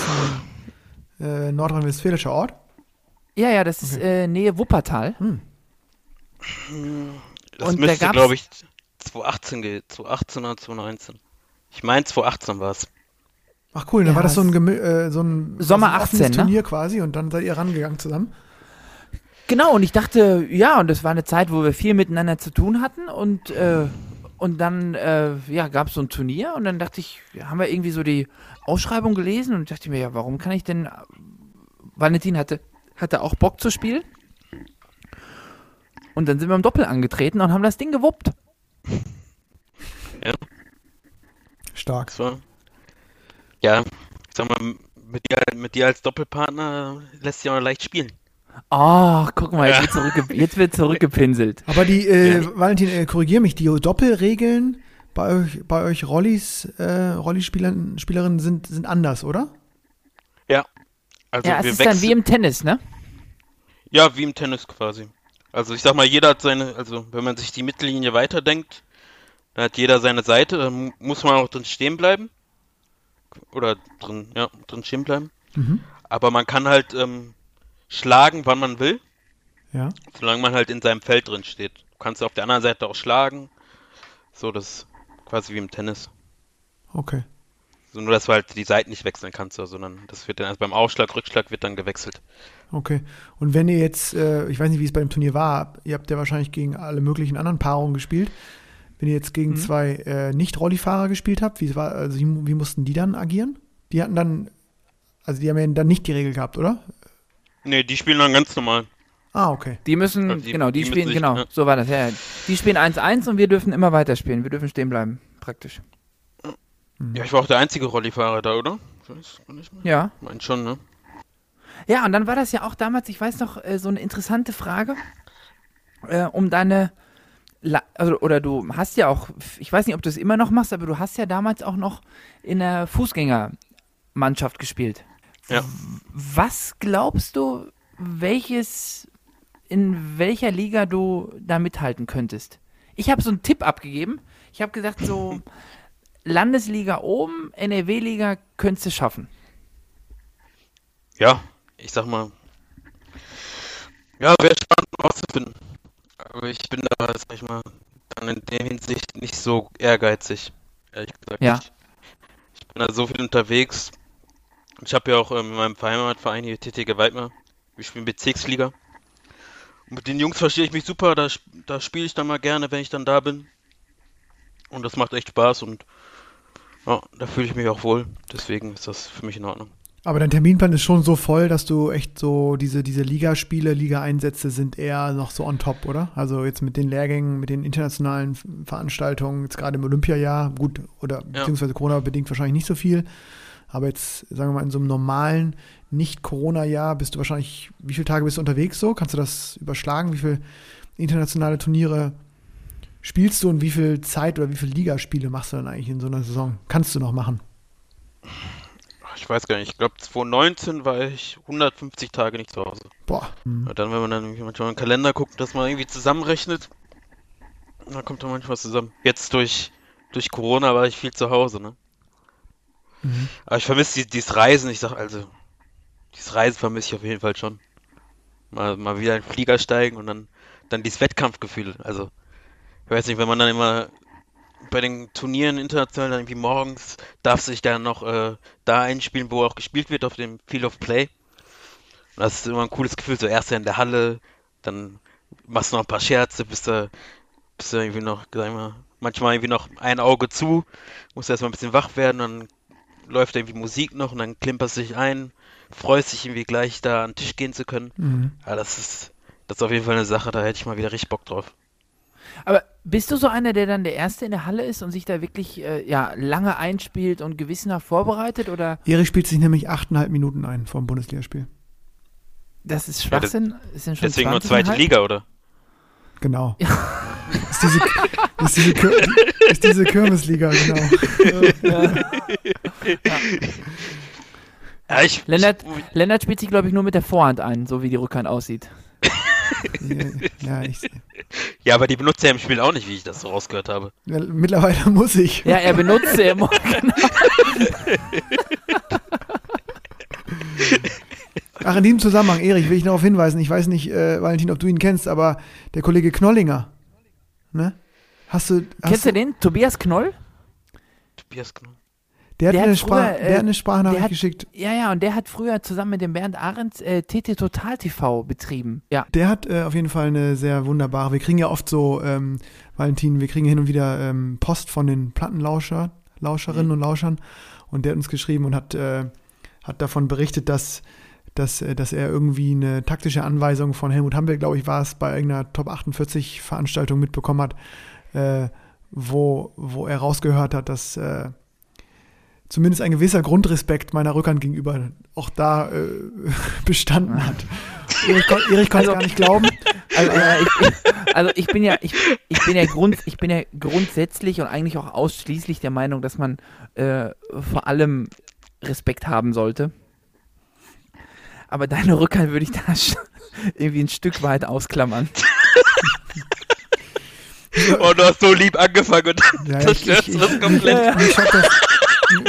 B: ein äh, nordrhein-westfälischer Ort?
C: Ja, ja, das ist äh, Nähe Wuppertal.
D: Das
C: Und da
D: müsste,
C: gab's-
D: glaube ich, 2018 geht. 2018 oder 2019. Ich meine, 2018 war es.
B: Ach cool, dann
C: Ja,
B: war das so ein, äh, so ein,
C: Sommer
B: so ein offenes
C: 18, ne?
B: Turnier quasi und dann seid ihr rangegangen zusammen.
C: Genau, und ich dachte, ja, und das war eine Zeit, wo wir viel miteinander zu tun hatten und, äh, und dann äh, ja, gab es so ein Turnier und dann dachte ich, ja, haben wir irgendwie so die Ausschreibung gelesen und dachte mir, ja, warum kann ich denn. Valentin hatte, hatte auch Bock zu spielen. Und dann sind wir im Doppel angetreten und haben das Ding gewuppt.
B: Stark.
D: Das war. Ja, ich sag mal, mit dir, mit dir als Doppelpartner lässt sich auch leicht spielen.
C: Oh, guck mal, jetzt wird, zurückge jetzt wird zurückgepinselt.
B: Aber die, äh, Valentin, äh, korrigier mich, die Doppelregeln bei euch, bei euch Rollis, äh, Rollispielern, Spielerinnen sind, sind anders, oder?
D: Ja. Also
C: ja, es ist dann wie im Tennis, ne?
D: Ja, wie im Tennis quasi. Also ich sag mal, jeder hat seine, also wenn man sich die Mittellinie weiterdenkt, dann hat jeder seine Seite, dann mu- muss man auch drin stehen bleiben. Oder drin, ja, drin stehen bleiben.
B: Mhm.
D: Aber man kann halt ähm, schlagen, wann man will,
B: Ja.
D: solange man halt in seinem Feld drin steht. Du kannst auf der anderen Seite auch schlagen. So, das ist quasi wie im Tennis.
B: Okay.
D: So, nur, dass du halt die Seiten nicht wechseln kannst, so, sondern das wird dann erst beim Aufschlag, Rückschlag wird dann gewechselt.
B: Okay. Und wenn ihr jetzt, äh, ich weiß nicht, wie es bei dem Turnier war, ihr habt ja wahrscheinlich gegen alle möglichen anderen Paarungen gespielt. Wenn ihr jetzt gegen
C: Mhm.
B: zwei äh, Nicht-Rolli-Fahrer gespielt habt, wie, war, also wie, wie mussten die dann agieren? Die hatten dann, also die haben ja dann nicht die Regel gehabt, oder?
D: Nee, die spielen dann ganz normal.
B: Ah, okay.
C: Die müssen,
D: Also die-
C: genau, die,
D: die
C: spielen,
D: sich-
C: genau,
D: ja.
C: so war das, ja, ja. Die spielen 1-1 und wir dürfen immer weiterspielen. Wir dürfen stehen bleiben, praktisch.
D: Ja, ich war auch der einzige Rollifahrer da, oder? Ich weiß gar nicht mehr.
C: Ja.
D: Mein schon, ne?
C: Ja, und dann war das ja auch damals, ich weiß noch, äh, so eine interessante Frage, äh, um deine, La also, oder du hast ja auch, ich weiß nicht, ob du es immer noch machst, aber du hast ja damals auch noch in der Fußgängermannschaft gespielt.
D: Ja.
C: Was glaubst du, welches, in welcher Liga du da mithalten könntest? Ich habe so einen Tipp abgegeben. Ich habe gesagt, so Landesliga oben, NRW-Liga könntest du schaffen.
D: Ja, ich sag mal. Ja, wäre spannend rauszufinden. Aber ich bin da, sag ich mal, dann in der Hinsicht nicht so ehrgeizig. Ehrlich gesagt.
C: Ja.
D: Ich, ich bin da so viel unterwegs. Ich habe ja auch ähm, in meinem Heimatverein hier TTG Weidmar. Wir spielen Bezirksliga. Und mit den Jungs verstehe ich mich super. Da, da spiele ich dann mal gerne, wenn ich dann da bin. Und das macht echt Spaß und ja, da fühle ich mich auch wohl. Deswegen ist das für mich in Ordnung.
B: Aber dein Terminplan ist schon so voll, dass du echt so diese, diese Ligaspiele, Liga-Einsätze sind eher noch so on top, oder? Also jetzt mit den Lehrgängen, mit den internationalen Veranstaltungen, jetzt gerade im Olympiajahr, gut, oder beziehungsweise Corona-bedingt wahrscheinlich nicht so viel. Aber jetzt, sagen wir mal, in so einem normalen, nicht-Corona-Jahr bist du wahrscheinlich, wie viele Tage bist du unterwegs so? Kannst du das überschlagen? Wie viele internationale Turniere spielst du und wie viel Zeit oder wie viele Ligaspiele machst du dann eigentlich in so einer Saison? Kannst du noch machen?
D: Ich weiß gar nicht, ich glaube 2019 war ich 150 Tage nicht zu Hause.
B: Boah. Mhm.
D: Und dann, wenn man dann manchmal im Kalender guckt, dass man irgendwie zusammenrechnet, dann kommt da manchmal was zusammen. Jetzt durch, durch Corona war ich viel zu Hause, ne?
B: Mhm.
D: Aber ich vermisse die, dieses Reisen, ich sag also, dieses Reisen vermisse ich auf jeden Fall schon. Mal, mal wieder in den Flieger steigen und dann, dann dieses Wettkampfgefühl. Also, ich weiß nicht, wenn man dann immer bei den Turnieren international dann irgendwie morgens darf sich dann noch äh, da einspielen, wo auch gespielt wird, auf dem Field of Play. Und das ist immer ein cooles Gefühl, so erst in der Halle, dann machst du noch ein paar Scherze, bist du, bist du irgendwie noch, sag ich mal, manchmal irgendwie noch ein Auge zu, musst erstmal ein bisschen wach werden, dann läuft irgendwie Musik noch und dann klimperst du dich ein, freust dich irgendwie gleich da an den Tisch gehen zu können.
B: Mhm.
D: Ja, das ist, das ist auf jeden Fall eine Sache, da hätte ich mal wieder richtig Bock drauf.
C: Aber bist du so einer, der dann der Erste in der Halle ist und sich da wirklich äh, ja, lange einspielt und gewissenhaft vorbereitet? Oder
B: Erich spielt sich nämlich 8,5 Minuten ein vor dem Bundesligaspiel.
C: das ist
D: Ja, das-
C: Schwachsinn? Es sind schon
D: Deswegen nur
C: 20,5?
D: zweite Liga, oder?
B: Genau. ist, diese, ist, diese, ist diese Kirmesliga, genau.
D: Ja, ich,
C: Lennart,
D: ich,
C: Lennart spielt sich, glaube ich, nur mit der Vorhand ein, so wie die Rückhand aussieht.
B: Ja, ich,
D: ja, aber die benutzt er im Spiel auch nicht, wie ich das so rausgehört habe.
B: ja, mittlerweile muss ich.
C: Ja, er benutzt sie immer.
B: Ach, in diesem Zusammenhang, Erich, will ich darauf hinweisen, ich weiß nicht, äh, Valentin, ob du ihn kennst, aber der Kollege Knollinger, ne? Hast du, hast
C: Kennst du den? Tobias Knoll?
D: Tobias Knoll.
B: Der hat,
C: Der
B: eine,
C: hat
B: Sprach,
C: früher, äh,
B: der hat eine Sprachnachricht
C: hat-
B: geschickt.
C: Ja, ja, und der hat früher zusammen mit dem Bernd Ahrens äh, TT Total TV betrieben. Ja.
B: Der hat äh, auf jeden Fall eine sehr wunderbare. Wir kriegen ja oft so, ähm, Valentin, wir kriegen hin und wieder ähm, Post von den Plattenlauscher, Lauscherinnen
D: Mhm.
B: und Lauschern. Und der hat uns geschrieben und hat, äh, hat davon berichtet, dass, dass, äh, dass er irgendwie eine taktische Anweisung von Helmut Hampel, glaube ich, war es, bei irgendeiner Top 48 Veranstaltung mitbekommen hat, äh, wo, wo er rausgehört hat, dass, zumindest ein gewisser Grundrespekt meiner Rückhand gegenüber auch da äh, bestanden hat. Erich, kon Erich konnte also, gar nicht glauben.
C: Also, äh, ich, also ich bin ja, ich, ich bin ja Grund, ich bin ja grundsätzlich und eigentlich auch ausschließlich der Meinung, dass man äh, vor allem Respekt haben sollte. Aber deine Rückhand würde ich da irgendwie ein Stück weit ausklammern.
D: oh, du hast so lieb angefangen und ja, zerstörst
B: das komplett. Ja, mich, schockt das,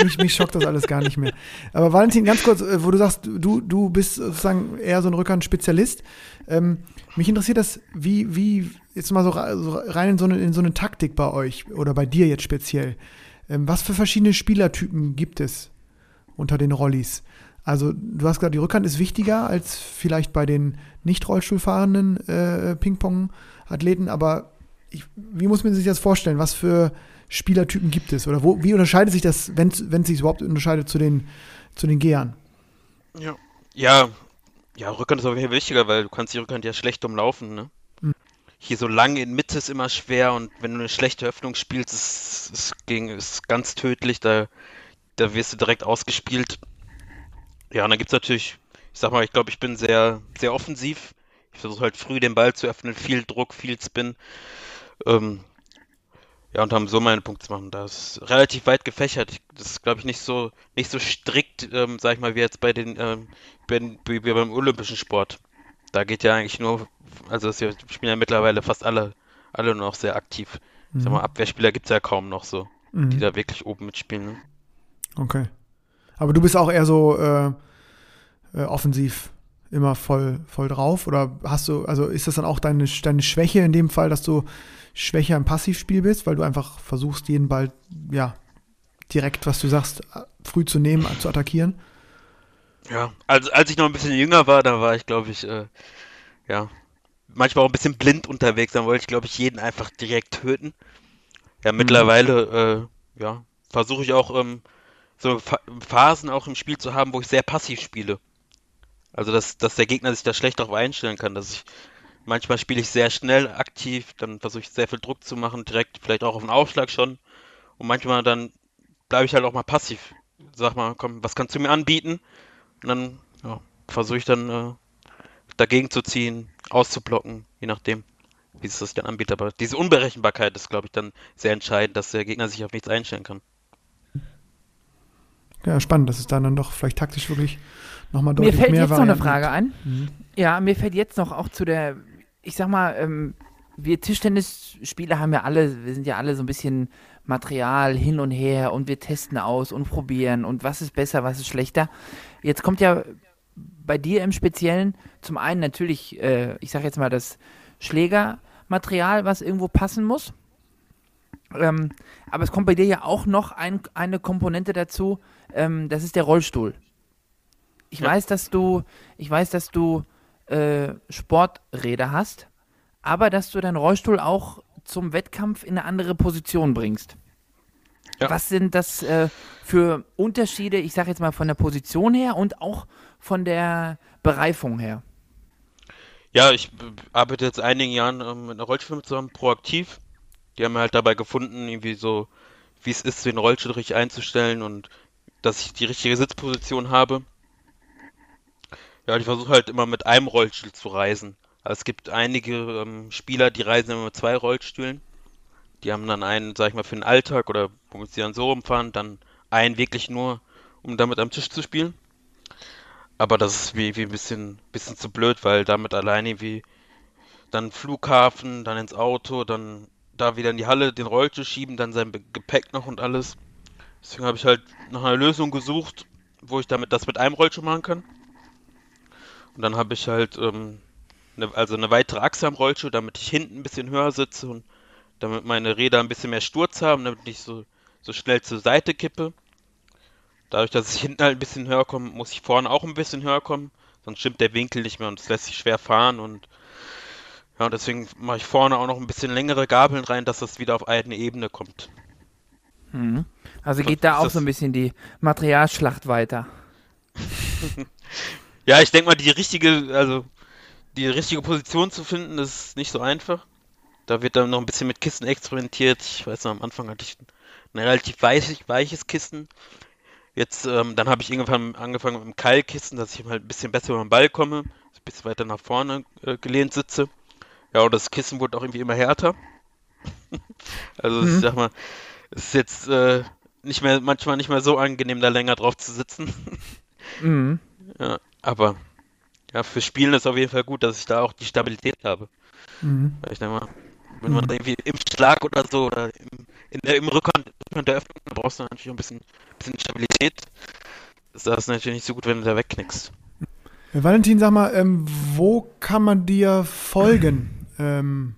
B: mich, mich, schockt das alles gar nicht mehr. Aber Valentin, ganz kurz, äh, wo du sagst, du, du bist sozusagen eher so ein Rückhand-Spezialist. Ähm, mich interessiert das, wie, wie, jetzt mal so, rein in so, eine, in so eine Taktik bei euch oder bei dir jetzt speziell. Ähm, was für verschiedene Spielertypen gibt es unter den Rollis? Also, du hast gesagt, die Rückhand ist wichtiger als vielleicht bei den nicht Rollstuhlfahrenden äh, Ping-Pong-Athleten, aber ich, wie muss man sich das vorstellen? Was für Spielertypen gibt es? Oder wo, wie unterscheidet sich das, wenn es sich überhaupt unterscheidet zu den, zu den Gehern?
D: Ja. Ja, ja, Rückhand ist auf jeden Fall wichtiger, weil du kannst die Rückhand ja schlecht umlaufen, ne? Mhm. Hier so lang in Mitte ist immer schwer und wenn du eine schlechte Öffnung spielst, ist es gegen ist ganz tödlich, da, da wirst du direkt ausgespielt. Ja, und dann gibt es natürlich, ich sag mal, ich glaube, ich bin sehr, sehr offensiv. Ich versuche halt früh den Ball zu öffnen, viel Druck, viel Spin. Ähm, ja, und haben so meine Punkte zu machen. Das ist relativ weit gefächert. Das ist, glaube ich, nicht so, nicht so strikt, ähm, sag ich mal, wie jetzt bei den, ähm, bei, wie beim olympischen Sport. Da geht ja eigentlich nur, also das spielen ja mittlerweile fast alle, alle noch sehr aktiv. Mhm. Sag mal, Abwehrspieler gibt es ja kaum noch so, mhm. die da wirklich oben mitspielen. Ne?
B: Okay. Aber du bist auch eher so äh, äh, offensiv immer voll, voll drauf? Oder hast du, also ist das dann auch deine, deine Schwäche in dem Fall, dass du schwächer im Passivspiel bist, weil du einfach versuchst, jeden Ball, ja, direkt, was du sagst, früh zu nehmen, zu attackieren?
D: Ja, also als ich noch ein bisschen jünger war, da war ich, glaube ich, äh, ja, manchmal auch ein bisschen blind unterwegs, dann wollte ich, glaube ich, jeden einfach direkt töten. Ja, mhm. mittlerweile, äh, ja, versuche ich auch ähm, so Phasen auch im Spiel zu haben, wo ich sehr passiv spiele. Also, dass, dass der Gegner sich da schlecht darauf einstellen kann, dass ich manchmal spiele ich sehr schnell aktiv, dann versuche ich sehr viel Druck zu machen, direkt vielleicht auch auf den Aufschlag schon. Und manchmal dann bleibe ich halt auch mal passiv. Sag mal, komm, was kannst du mir anbieten? Und dann ja, versuche ich dann äh, dagegen zu ziehen, auszublocken, je nachdem, wie es das dann anbietet. Aber diese Unberechenbarkeit ist, glaube ich, dann sehr entscheidend, dass der Gegner sich auf nichts einstellen kann.
B: Ja, spannend, dass es dann, dann doch vielleicht taktisch wirklich nochmal deutlich mehr
C: Mir fällt
B: mehr
C: jetzt Varianten noch eine Frage ein. Mhm. Ja, mir fällt jetzt noch auch zu der, ich sag mal, ähm, wir Tischtennisspieler haben ja alle, wir sind ja alle so ein bisschen Material hin und her und wir testen aus und probieren und was ist besser, was ist schlechter. Jetzt kommt ja bei dir im Speziellen zum einen natürlich, äh, ich sag jetzt mal, das Schlägermaterial, was irgendwo passen muss. Ähm, aber es kommt bei dir ja auch noch ein, eine Komponente dazu, ähm, das ist der Rollstuhl. Ich ja. weiß, dass du, ich weiß, dass du äh, Sporträder hast, aber dass du deinen Rollstuhl auch zum Wettkampf in eine andere Position bringst. Ja. Was sind das äh, für Unterschiede, ich sage jetzt mal von der Position her und auch von der Bereifung her?
D: Ja, ich arbeite jetzt einigen Jahren ähm, mit einer Rollstuhl zusammen, proaktiv. Die haben halt dabei gefunden, irgendwie so, wie es ist, den Rollstuhl richtig einzustellen und dass ich die richtige Sitzposition habe. Ja, ich versuche halt immer mit einem Rollstuhl zu reisen. Es gibt einige ähm, Spieler, die reisen immer mit zwei Rollstühlen. Die haben dann einen, sag ich mal, für den Alltag oder wo sie dann so rumfahren, dann einen wirklich nur, um damit am Tisch zu spielen. Aber das ist wie, wie ein bisschen, bisschen zu blöd, weil damit alleine wie dann Flughafen, dann ins Auto, dann da wieder in die Halle den Rollstuhl schieben, dann sein Gepäck noch und alles. Deswegen habe ich halt nach einer Lösung gesucht, wo ich damit das mit einem Rollstuhl machen kann. Und dann habe ich halt ähm, eine, also eine weitere Achse am Rollstuhl, damit ich hinten ein bisschen höher sitze und damit meine Räder ein bisschen mehr Sturz haben, damit ich nicht so, so schnell zur Seite kippe. Dadurch, dass ich hinten halt ein bisschen höher komme, muss ich vorne auch ein bisschen höher kommen, sonst stimmt der Winkel nicht mehr und es lässt sich schwer fahren und ja, deswegen mache ich vorne auch noch ein bisschen längere Gabeln rein, dass das wieder auf eine Ebene kommt.
C: Mhm. Also geht da auch so ein bisschen die Materialschlacht weiter.
D: ja, ich denke mal, die richtige, also die richtige Position zu finden, ist nicht so einfach. Da wird dann noch ein bisschen mit Kisten experimentiert. Ich weiß noch, am Anfang hatte ich ein relativ weiches, weiches Kissen. Jetzt, ähm, dann habe ich irgendwann angefangen mit dem Keilkissen, dass ich halt ein bisschen besser über den Ball komme, ein bisschen weiter nach vorne äh, gelehnt sitze. Ja, und das Kissen wurde auch irgendwie immer härter. also ich
B: Mhm.
D: sag mal, es ist jetzt äh, nicht mehr, manchmal nicht mehr so angenehm, da länger drauf zu sitzen.
C: Mhm.
D: Ja, aber ja, für Spielen ist auf jeden Fall gut, dass ich da auch die Stabilität habe.
B: Mhm.
D: Ich denke mal, wenn man irgendwie im Schlag oder so oder im, in der, im Rückhand, der Öffnung, da brauchst du natürlich ein bisschen, bisschen Stabilität. Das ist natürlich nicht so gut, wenn du da wegknickst.
B: Ja, Valentin, sag mal, ähm, wo kann man dir folgen? Ähm,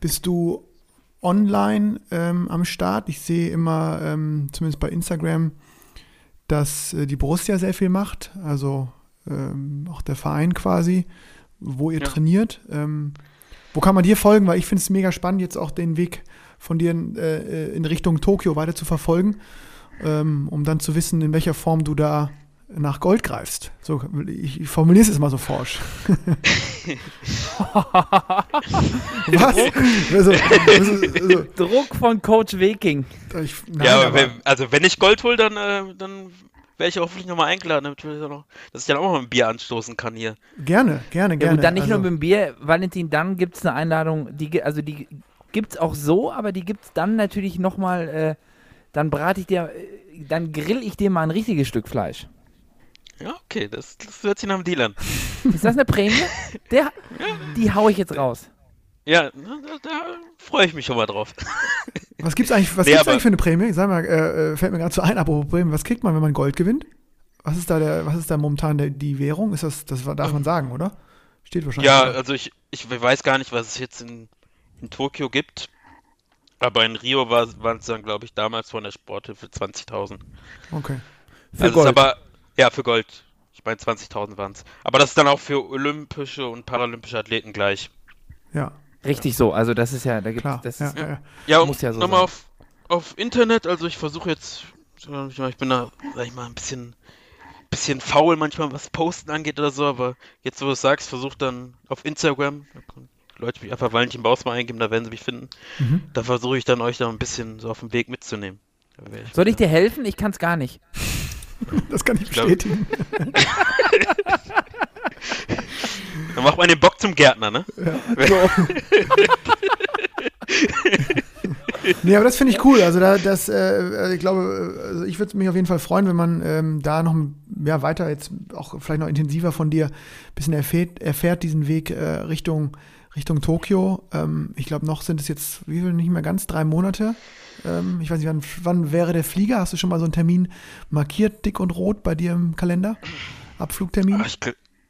B: bist du online ähm, am Start? Ich sehe immer, ähm, zumindest bei Instagram, dass äh, die Borussia sehr viel macht, also ähm, auch der Verein quasi, wo ihr
D: Ja.
B: trainiert. Ähm, wo kann man dir folgen? Weil ich finde es mega spannend, jetzt auch den Weg von dir in, äh, in Richtung Tokio weiter zu verfolgen, ähm, um dann zu wissen, in welcher Form du da nach Gold greifst. So, ich, ich formuliere es jetzt mal so forsch. Was? Also, also, also,
C: Druck von Coach Weking.
B: ich, nein,
D: ja, aber
B: aber,
D: wenn, also wenn ich Gold hole, dann, äh, dann wäre ich hoffentlich nochmal eingeladen, dass ich dann auch mal ein Bier anstoßen kann hier.
B: gerne, gerne,
C: Ja
B: gerne.
C: gut, dann nicht
B: also,
C: nur mit dem Bier, Valentin, dann gibt es eine Einladung, die, also die gibt es auch so, aber die gibt es dann natürlich nochmal, äh, dann brate ich dir, äh, dann grill ich dir mal ein richtiges Stück Fleisch.
D: Ja, okay, das, das hört sich nach dem Deal an.
C: Ist das eine Prämie? Der, die hau ich jetzt raus.
D: Ja, da, da freue ich mich schon mal drauf.
B: Was gibt's eigentlich, was
D: Nee,
B: gibt's eigentlich für eine Prämie? Sag mal, äh, äh, fällt mir gerade so ein, apropos Prämie, was kriegt man, wenn man Gold gewinnt? Was ist da der, was ist da momentan der, die Währung? Ist das, das darf man sagen, oder? Steht wahrscheinlich.
D: Ja,
B: da.
D: also ich, ich weiß gar nicht, was es jetzt in, in Tokio gibt. Aber in Rio war, waren es dann, glaube ich, damals von der Sporthilfe 20.000.
B: Okay.
C: Für
D: also
C: Gold.
D: Ist aber, ja, für Gold. Ich meine, 20.000 waren es. Aber das ist dann auch für olympische und paralympische Athleten gleich.
B: Ja,
C: Richtig so, also das ist ja, da gibt
B: klar.
C: das
B: ja,
C: ist,
B: ja, ja.
C: Muss ja so
D: nochmal
C: sein.
D: auf, auf Internet, also ich versuche jetzt, ich bin da, sag ich mal, ein bisschen, bisschen faul manchmal, was Posten angeht oder so, aber jetzt, wo du es sagst, versuch dann auf Instagram, Leute mich einfach Valentin Bausmann eingeben, da werden sie mich finden.
B: Mhm.
D: Da versuche ich dann euch da ein bisschen so auf den Weg mitzunehmen. Wär
C: Soll ich dir helfen? Ich kann es gar nicht.
B: Das kann ich
D: glaub-
B: bestätigen.
D: Dann macht man den Bock zum Gärtner, ne?
B: Nee, aber das finde ich cool. Also da, das, äh, ich glaube, also ich würde mich auf jeden Fall freuen, wenn man ähm, da noch ja, weiter jetzt auch vielleicht noch intensiver von dir ein bisschen erfährt, erfährt diesen Weg äh, Richtung, Richtung Tokio. Ähm, ich glaube, noch sind es jetzt, wie viel, nicht mehr ganz, drei Monate. Ähm, ich weiß nicht, wann, wann wäre der Flieger? Hast du schon mal so einen Termin markiert, dick und rot bei dir im Kalender? Abflugtermin?
D: Ah, Ich,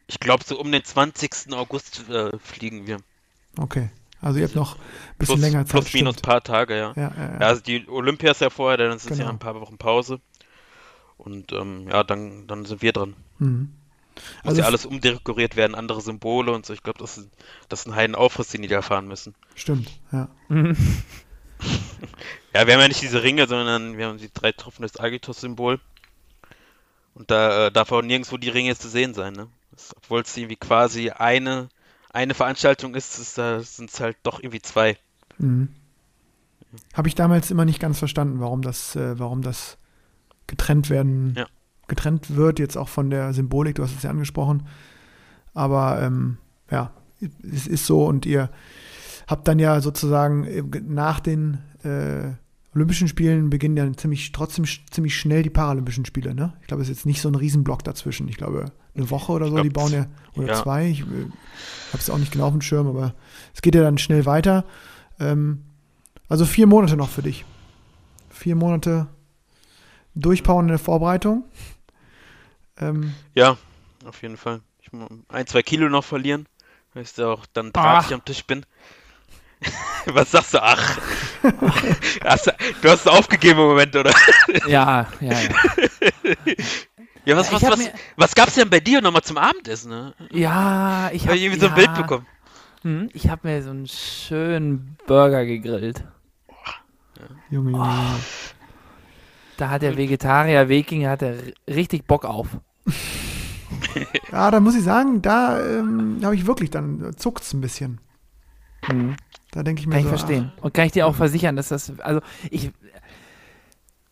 D: ich glaube, so um den 20. August äh, fliegen wir.
B: Okay. Also ihr habt noch ein bisschen
D: Plus,
B: länger Zeit.
D: plus minus
B: stimmt.
D: paar Tage, ja.
B: Ja, ja,
D: Ja,
B: ja.
D: also die Olympia ist ja vorher, dann ist es
B: Genau.
D: ja ein paar Wochen Pause. Und ähm, ja, dann, dann sind wir dran.
B: Mhm.
D: Muss
B: Also
D: ja
B: f-
D: alles umdekoriert werden, andere Symbole und so. Ich glaube, das ist, das ist ein Heidenaufriss, den die da fahren müssen.
B: Stimmt, ja.
D: Ja, wir haben ja nicht diese Ringe, sondern wir haben die drei Tropfen des Agitos-Symbol. Und da äh, darf auch nirgendwo die Ringe zu sehen sein, ne? Obwohl es irgendwie quasi eine, eine Veranstaltung ist, ist da sind es halt doch irgendwie zwei.
B: Mhm. Habe ich damals immer nicht ganz verstanden, warum das, äh, warum das getrennt werden,
D: Ja.
B: getrennt wird, jetzt auch von der Symbolik, du hast es ja angesprochen. Aber ähm, ja, es ist so und ihr habt dann ja sozusagen äh, nach den äh, Olympischen Spielen beginnen ja ziemlich, trotzdem ziemlich schnell die Paralympischen Spiele, ne? Ich glaube, es ist jetzt nicht so ein Riesenblock dazwischen. Ich glaube, eine Woche oder so,
D: glaub,
B: die bauen ja, oder
D: ja.
B: zwei. Ich äh, habe es auch nicht genau auf dem Schirm, aber es geht ja dann schnell weiter. Ähm, also vier Monate noch für dich. Vier Monate durchpowern in der Vorbereitung. Ähm,
D: Ja, auf jeden Fall. Ich muss ein, zwei Kilo noch verlieren, weil ich da auch dann drahtig am Tisch bin. Was sagst du? Ach. hast du, du hast es aufgegeben im Moment, oder?
C: Ja, ja, ja.
D: Ja, was,
C: Ich
D: was,
C: hab
D: was,
C: mir-
D: was gab's denn bei dir nochmal zum Abendessen? Ne?
C: Ja, ich
D: Ich
C: habe
D: habe irgendwie so
C: ja,
D: ein Bild bekommen.
C: Hm, ich habe mir so einen schönen Burger gegrillt.
B: Junge, Junge, Junge.
C: Da hat der Vegetarier Wikinger hat er richtig Bock auf.
B: Ja, da muss ich sagen, da ähm, habe ich wirklich, dann zuckt es ein bisschen.
C: Hm.
B: Da denke ich mir
C: Kann ich
B: so,
C: verstehen. Und kann ich dir auch versichern, dass das, also ich,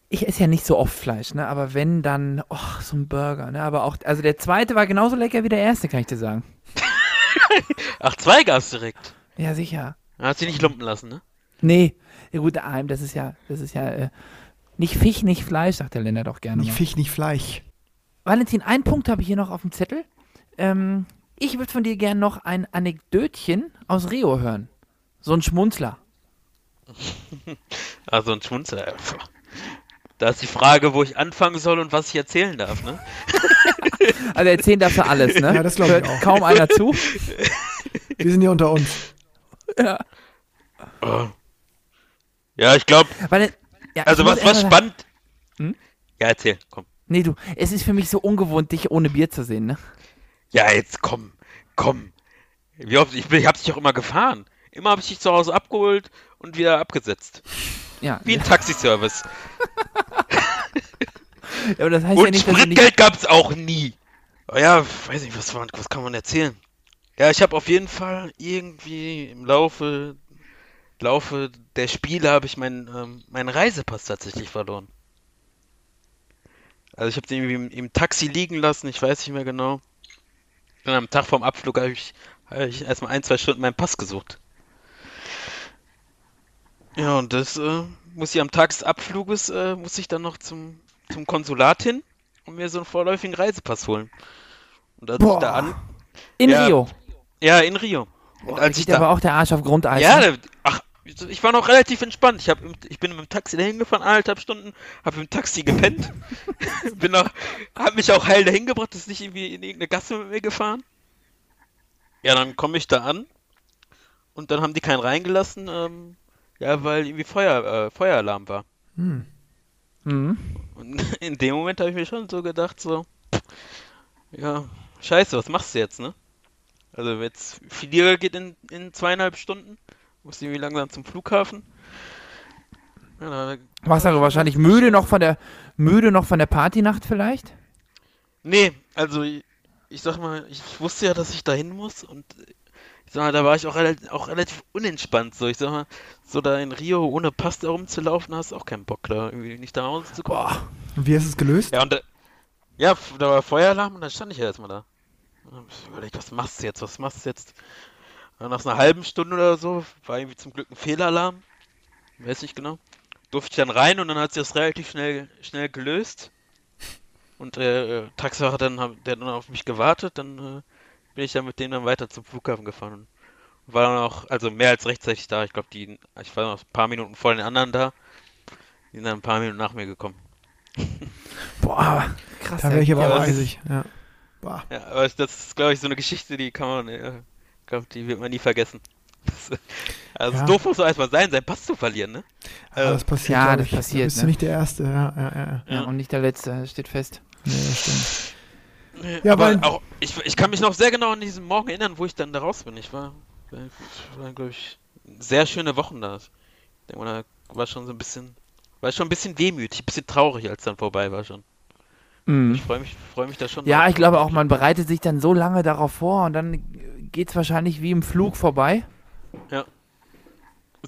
C: ich esse ja nicht so oft Fleisch, ne? Aber wenn, dann, oh, so ein Burger, ne? Aber auch, also der zweite war genauso lecker wie der erste, kann ich dir sagen.
D: Ach, zwei gab's direkt.
C: Ja, sicher.
D: Hast du nicht lumpen lassen, ne?
C: Nee, ja gut, Alm, das ist ja, das ist ja, äh, nicht Fisch, nicht Fleisch, sagt der Lennart auch gerne
B: Nicht
C: mal.
B: Fisch, nicht Fleisch.
C: Valentin, einen Punkt habe ich hier noch auf dem Zettel. Ähm, ich würde von dir gerne noch ein Anekdötchen aus Rio hören. So ein Schmunzler.
D: Also ein Schmunzer. Da ist die Frage, wo ich anfangen soll und was ich erzählen darf, ne?
C: Also erzählen darfst du alles, ne?
B: Ja, das glaub ich
C: Hört
B: auch.
C: kaum einer zu.
B: Wir sind hier unter uns.
C: ja.
D: Oh. Ja, ich glaube,
C: ja,
D: also was, was spannend.
C: Hm?
D: Ja, erzähl, komm.
C: Nee, du, es ist für mich so ungewohnt, dich ohne Bier zu sehen, ne?
D: Ja, jetzt komm, komm. Wie oft, ich, bin- ich hab dich auch immer gefahren. Immer habe ich dich zu Hause abgeholt und wieder abgesetzt.
C: Ja.
D: Wie ein Taxiservice.
C: ja aber das heißt ja
D: Und
C: nicht, du nicht.
D: Spritgeld gab's auch nie. Oh ja, weiß nicht, was, war, was kann man erzählen? Ja, ich habe auf jeden Fall irgendwie im Laufe, Laufe der Spiele habe ich meinen ähm, meinen Reisepass tatsächlich verloren. Also ich habe den irgendwie im, im Taxi liegen lassen, ich weiß nicht mehr genau. Und am Tag vorm Abflug habe ich, hab ich erstmal ein, zwei Stunden meinen Pass gesucht. Ja, und das äh, muss ich am Tag des Abfluges, äh, muss ich dann noch zum, zum Konsulat hin und mir so einen vorläufigen Reisepass holen. Und als ich da an,
C: In
D: Ja.
C: Rio.
D: ja, in Rio. Und
C: Boah,
D: als ich
C: aber
D: da,
C: auch der Arsch auf Grundeis.
D: ja,
C: ne?
D: ach, ich war noch relativ entspannt. Ich hab, ich bin mit dem Taxi dahin gefahren, eineinhalb Stunden, habe im Taxi gepennt, bin noch, hab mich auch heil dahin gebracht, ist nicht irgendwie in irgendeine Gasse mit mir gefahren. Ja, dann komme ich da an und dann haben die keinen reingelassen, ähm, ja, weil irgendwie Feuer, äh, Feueralarm war.
B: Hm.
C: Mhm.
D: Und in dem Moment habe ich mir schon so gedacht, so, ja, scheiße, was machst du jetzt, ne? Also jetzt, Flieger geht in, in zweieinhalb Stunden, muss irgendwie langsam zum Flughafen. Ja, da,
C: Warst du wahrscheinlich müde noch von der müde noch von der Partynacht vielleicht?
D: nee, also ich, ich sag mal, ich wusste ja, dass ich dahin muss und ich sag mal, da war ich auch, relativ, auch relativ unentspannt, so, ich sag mal, so da in Rio ohne Pass da rumzulaufen, hast auch keinen Bock, da irgendwie nicht nach Hause zu kommen.
C: Boah.
B: Und wie hast du es gelöst?
D: Ja, und da, ja, da war Feueralarm und dann stand ich ja erstmal da. Und ich überlegt, was machst du jetzt, was machst du jetzt? Und nach einer halben Stunde oder so war irgendwie zum Glück ein Fehlalarm. Weiß nicht genau. Durfte ich dann rein und dann hat sich das relativ schnell, schnell gelöst. Und der äh, Taxifahrer dann, der hat dann auf mich gewartet, dann äh, bin ich dann mit dem dann weiter zum Flughafen gefahren. Und war dann auch, also mehr als rechtzeitig da. Ich glaube, die, ich war noch ein paar Minuten vor den anderen da. Die sind dann ein paar Minuten nach mir gekommen.
C: Boah, krass.
B: Da wäre ich aber
D: Ja,
B: auch
D: das ist-
B: eisig. Ja. Boah.
D: Ja, aber das ist, glaube ich, so eine Geschichte, die kann man, äh, glaube die wird man nie vergessen. Das, also
B: Ja.
D: doof muss doch erstmal sein, seinen Pass zu verlieren, ne?
B: Aber das passiert,
C: ja, das
B: ich. Da
C: passiert,
B: bist
C: ne?
B: du nicht der Erste. Ja, ja, ja.
C: Ja, und nicht der letzte, das steht fest.
B: Nee, das stimmt.
D: Ja, aber
B: weil-
D: auch, ich, ich kann mich noch sehr genau an diesen Morgen erinnern, wo ich dann da raus bin. Ich war, war glaube ich, sehr schöne Wochen da. Ich denke mal, da war schon so ein bisschen, war schon ein bisschen wehmütig, ein bisschen traurig, als dann vorbei war schon.
C: Mhm.
D: Ich freue mich, freue mich da schon.
C: Ja,
D: drauf.
C: ich glaube auch, man bereitet sich dann so lange darauf vor und dann geht es wahrscheinlich wie im Flug vorbei.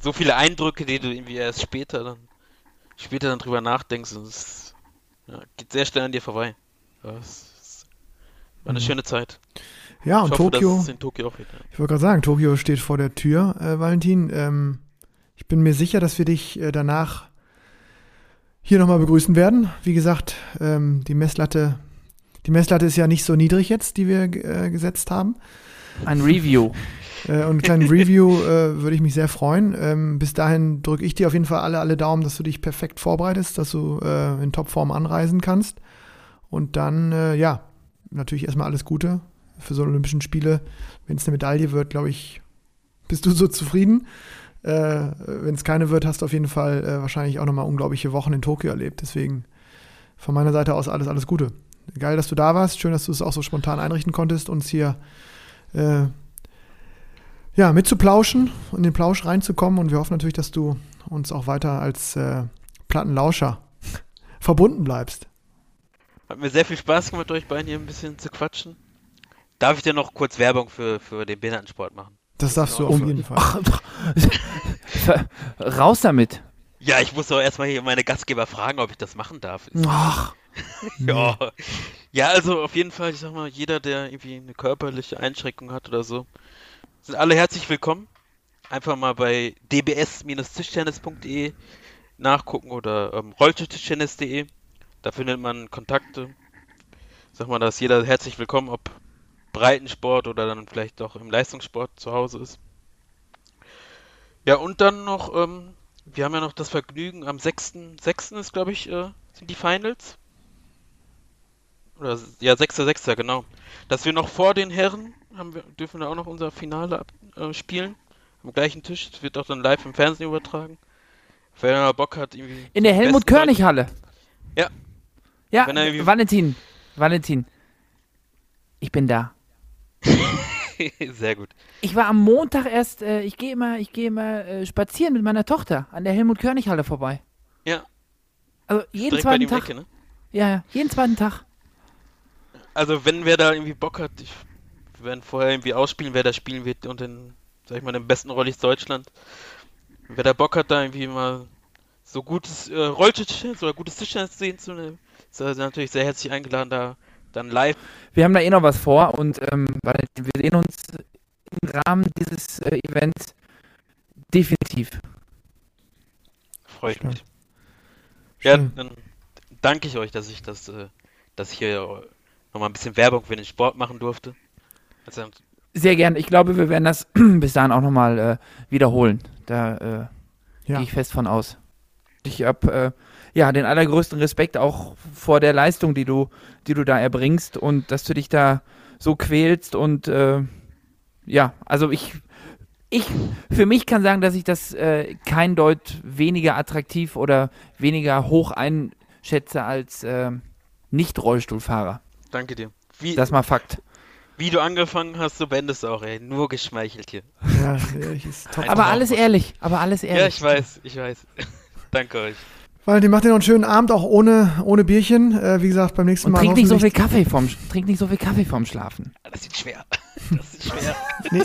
D: so viele Eindrücke, die du irgendwie erst später dann, später dann drüber nachdenkst und es ja, geht sehr schnell an dir vorbei. Ja, es war eine
B: Mhm.
D: schöne Zeit.
B: Ja,
D: Ich
B: und
D: hoffe,
B: Tokio,
D: dass es in Tokio auch wieder.
B: ich wollte gerade sagen, Tokio steht vor der Tür, äh, Valentin. Ähm, ich bin mir sicher, dass wir dich äh, danach hier nochmal begrüßen werden. Wie gesagt, ähm, die Messlatte, die Messlatte ist ja nicht so niedrig jetzt, die wir äh, gesetzt haben.
C: Ein Review.
B: Äh, und einen kleinen Review äh, würde ich mich sehr freuen. Ähm, bis dahin drücke ich dir auf jeden Fall alle, alle Daumen, dass du dich perfekt vorbereitest, dass du äh, in Topform anreisen kannst. Und dann, äh, ja, natürlich erstmal alles Gute für so Olympischen Spiele. Wenn es eine Medaille wird, glaube ich, bist du so zufrieden. Äh, Wenn es keine wird, hast du auf jeden Fall äh, wahrscheinlich auch nochmal unglaubliche Wochen in Tokio erlebt. Deswegen von meiner Seite aus alles, alles Gute. Geil, dass du da warst. Schön, dass du es auch so spontan einrichten konntest, uns hier äh, ja, mitzuplauschen und in den Plausch reinzukommen. Und wir hoffen natürlich, dass du uns auch weiter als äh, Plattenlauscher verbunden bleibst.
D: Hat mir sehr viel Spaß gemacht, euch beiden hier ein bisschen zu quatschen. Darf ich dir noch kurz Werbung für, für den Behindertensport machen?
B: Das darfst du auf jeden Fall.
C: Raus damit.
D: Ja, ich muss doch erstmal hier meine Gastgeber fragen, ob ich das machen darf.
C: Ach,
D: Ja. Ja, also auf jeden Fall, ich sag mal, jeder, der irgendwie eine körperliche Einschränkung hat oder so, sind alle herzlich willkommen. Einfach mal bei dbs-tischtennis.de nachgucken oder ähm, rolltischtennis.de. Da findet man Kontakte. Sag mal, da ist jeder herzlich willkommen, ob Breitensport oder dann vielleicht doch im Leistungssport zu Hause ist. Ja, und dann noch, ähm, wir haben ja noch das Vergnügen, am 6.6. ist, glaube ich, äh, sind die Finals. Oder, ja, 6.6. genau. Dass wir noch vor den Herren haben wir, dürfen wir auch noch unser Finale ab, äh, spielen. Am gleichen Tisch. Das wird auch dann live im Fernsehen übertragen. Wer mal Bock hat, irgendwie.
C: in der
D: zum
C: Helmut
D: besten
C: Körnig Halle.
D: Ja.
C: Ja,
D: irgendwie-
C: Valentin, Valentin. Ich bin da.
D: Sehr gut.
C: Ich war am Montag erst, äh, ich gehe immer, ich gehe immer äh, spazieren mit meiner Tochter an der Helmut Körnig Halle vorbei.
D: Ja.
C: Also jeden
D: Direkt
C: zweiten Tag.
D: Ecke, ne?
C: Ja, ja, jeden zweiten Tag.
D: Also, wenn wer da irgendwie Bock hat, ich, wir werden vorher irgendwie ausspielen, wer da spielen wird und den, sag ich mal, den besten Rollis Deutschland. Wer da Bock hat, da irgendwie mal so gutes äh, Rolltischtennis oder gutes Tischtennis sehen zu, ist er natürlich sehr herzlich eingeladen, da dann live.
C: Wir haben da eh noch was vor und ähm, Valentin, wir sehen uns im Rahmen dieses äh, Events definitiv.
D: Freue ich
B: Schön.
D: mich. Ja,
B: Schön.
D: dann danke ich euch, dass ich das, äh, dass ich hier nochmal ein bisschen Werbung für den Sport machen durfte. Also,
C: Sehr gern. Ich glaube, wir werden das bis dahin auch nochmal äh, wiederholen. Da äh,
B: Ja.
C: gehe ich fest von aus. Ich habe äh, ja den allergrößten Respekt auch vor der Leistung, die du, die du da erbringst und dass du dich da so quälst und äh, ja, also ich, ich für mich kann sagen, dass ich das äh, kein Deut weniger attraktiv oder weniger hoch einschätze als äh, Nicht-Rollstuhlfahrer.
D: danke dir. Wie,
C: Das ist mal Fakt.
D: wie du angefangen hast, so beendest du auch, ey. Nur geschmeichelt hier.
B: Ja,
C: Aber alles ehrlich, aber alles ehrlich.
D: Ja, ich weiß, ich weiß. danke euch.
B: Valentin, macht dir noch einen schönen Abend, auch ohne, ohne Bierchen. Äh, wie gesagt, beim nächsten
C: Und
B: Mal
C: trink nicht so viel Kaffee vorm, trink nicht so viel Kaffee vorm Schlafen.
D: Ah, Das ist schwer. Das ist schwer.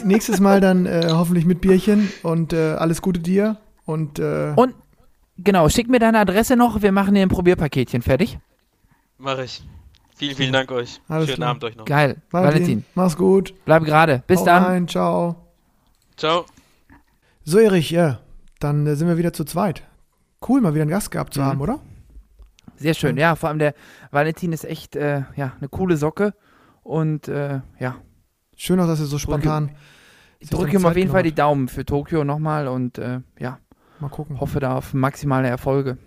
B: Nächstes Mal dann äh, hoffentlich mit Bierchen und äh, alles Gute dir. Und, äh,
C: Und genau, schick mir deine Adresse noch, wir machen dir ein Probierpaketchen fertig.
D: Mach ich. Vielen, vielen Dank euch.
B: Alles
D: Schönen
B: klar.
D: Abend euch noch.
C: Geil,
B: Valentin,
C: Valentin,
B: mach's gut.
C: bleib gerade. Bis
B: Hau
C: dann.
B: Rein, ciao.
D: Ciao.
B: So, Erich, ja, dann äh, sind wir wieder zu zweit. Cool, mal wieder einen Gast gehabt zu
C: Mhm.
B: haben, oder?
C: Sehr schön, ja, vor allem der Valentin ist echt äh, ja, eine coole Socke und äh, ja,
B: Schön auch, dass er so spontan.
C: ich drücke ihm auf jeden Fall die Daumen für Tokio nochmal und äh, ja.
B: Mal gucken.
C: hoffe da auf maximale Erfolge.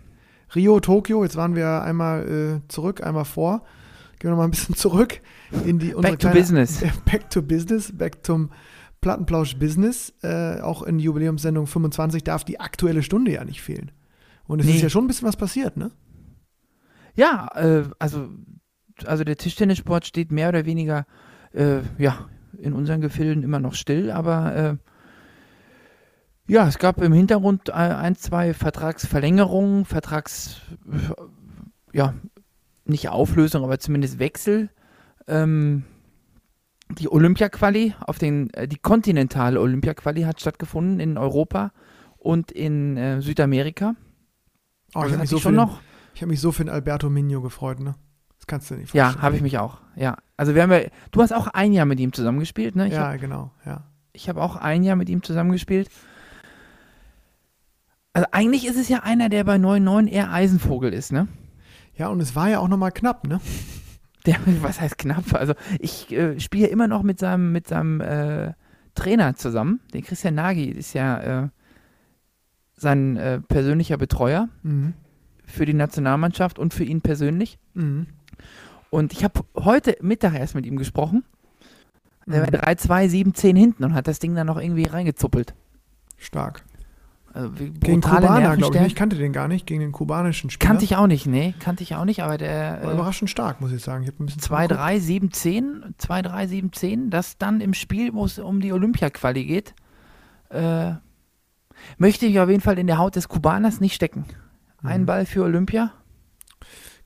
B: Rio, Tokio, jetzt waren wir einmal äh, zurück, einmal vor. Gehen wir noch mal ein bisschen zurück in die unsere
C: Back to
B: kleine-
C: business.
B: Back to Business, back zum Plattenplausch Business. Äh, auch in Jubiläumssendung 25 darf die aktuelle Stunde ja nicht fehlen. Und es
C: Nee.
B: ist ja schon ein bisschen was passiert, ne?
C: Ja, äh, also, also der Tischtennissport steht mehr oder weniger äh, ja, in unseren Gefilden immer noch still, aber äh, ja, es gab im Hintergrund äh, ein, zwei Vertragsverlängerungen, Vertrags, ja, nicht Auflösung, aber zumindest Wechsel. Ähm, die Olympia-Quali auf den, äh, die kontinentale Olympia-Quali hat stattgefunden in Europa und in äh, Südamerika.
B: Oh,
C: Also
B: ich habe mich, so für den- ich hab mich so für den Alberto Migno gefreut, ne? Das kannst du nicht
C: Ja,
B: vorstellen.
C: habe ich mich auch. Ja, also wir haben ja, du hast auch ein Jahr mit ihm zusammengespielt, ne? Ich
B: Ja,
C: habe
B: genau, ja.
C: hab auch ein Jahr mit ihm zusammengespielt. Also eigentlich ist es ja einer, der bei 9-9 eher Eisenvogel ist, ne?
B: Ja, und es war ja auch noch mal knapp, ne?
C: Der, was heißt knapp? Also ich äh, spiele immer noch mit seinem, mit seinem äh, Trainer zusammen. Der Christian Nagy ist ja äh, sein äh, persönlicher Betreuer
B: Mhm.
C: für die Nationalmannschaft und für ihn persönlich.
B: Mhm.
C: Und ich habe heute Mittag erst mit ihm gesprochen. Der
B: Mhm.
C: war 3-2, 7-10 hinten und hat das Ding dann noch irgendwie reingezuppelt.
B: Stark.
C: Also
B: Gegen Kubaner, glaube ich. Ich kannte den gar nicht. Gegen den kubanischen Spieler.
C: Kannte ich auch nicht, nee, kannte ich auch nicht, aber
B: War
C: der äh,
B: überraschend stark, muss ich sagen. Ich hab ein bisschen
C: 2-3, 7-10, 2-3, 7-10, das dann im Spiel, wo es um die Olympia-Quali geht, äh, möchte ich auf jeden Fall in der Haut des Kubaners nicht stecken. Ein
B: Mhm.
C: Ball für Olympia.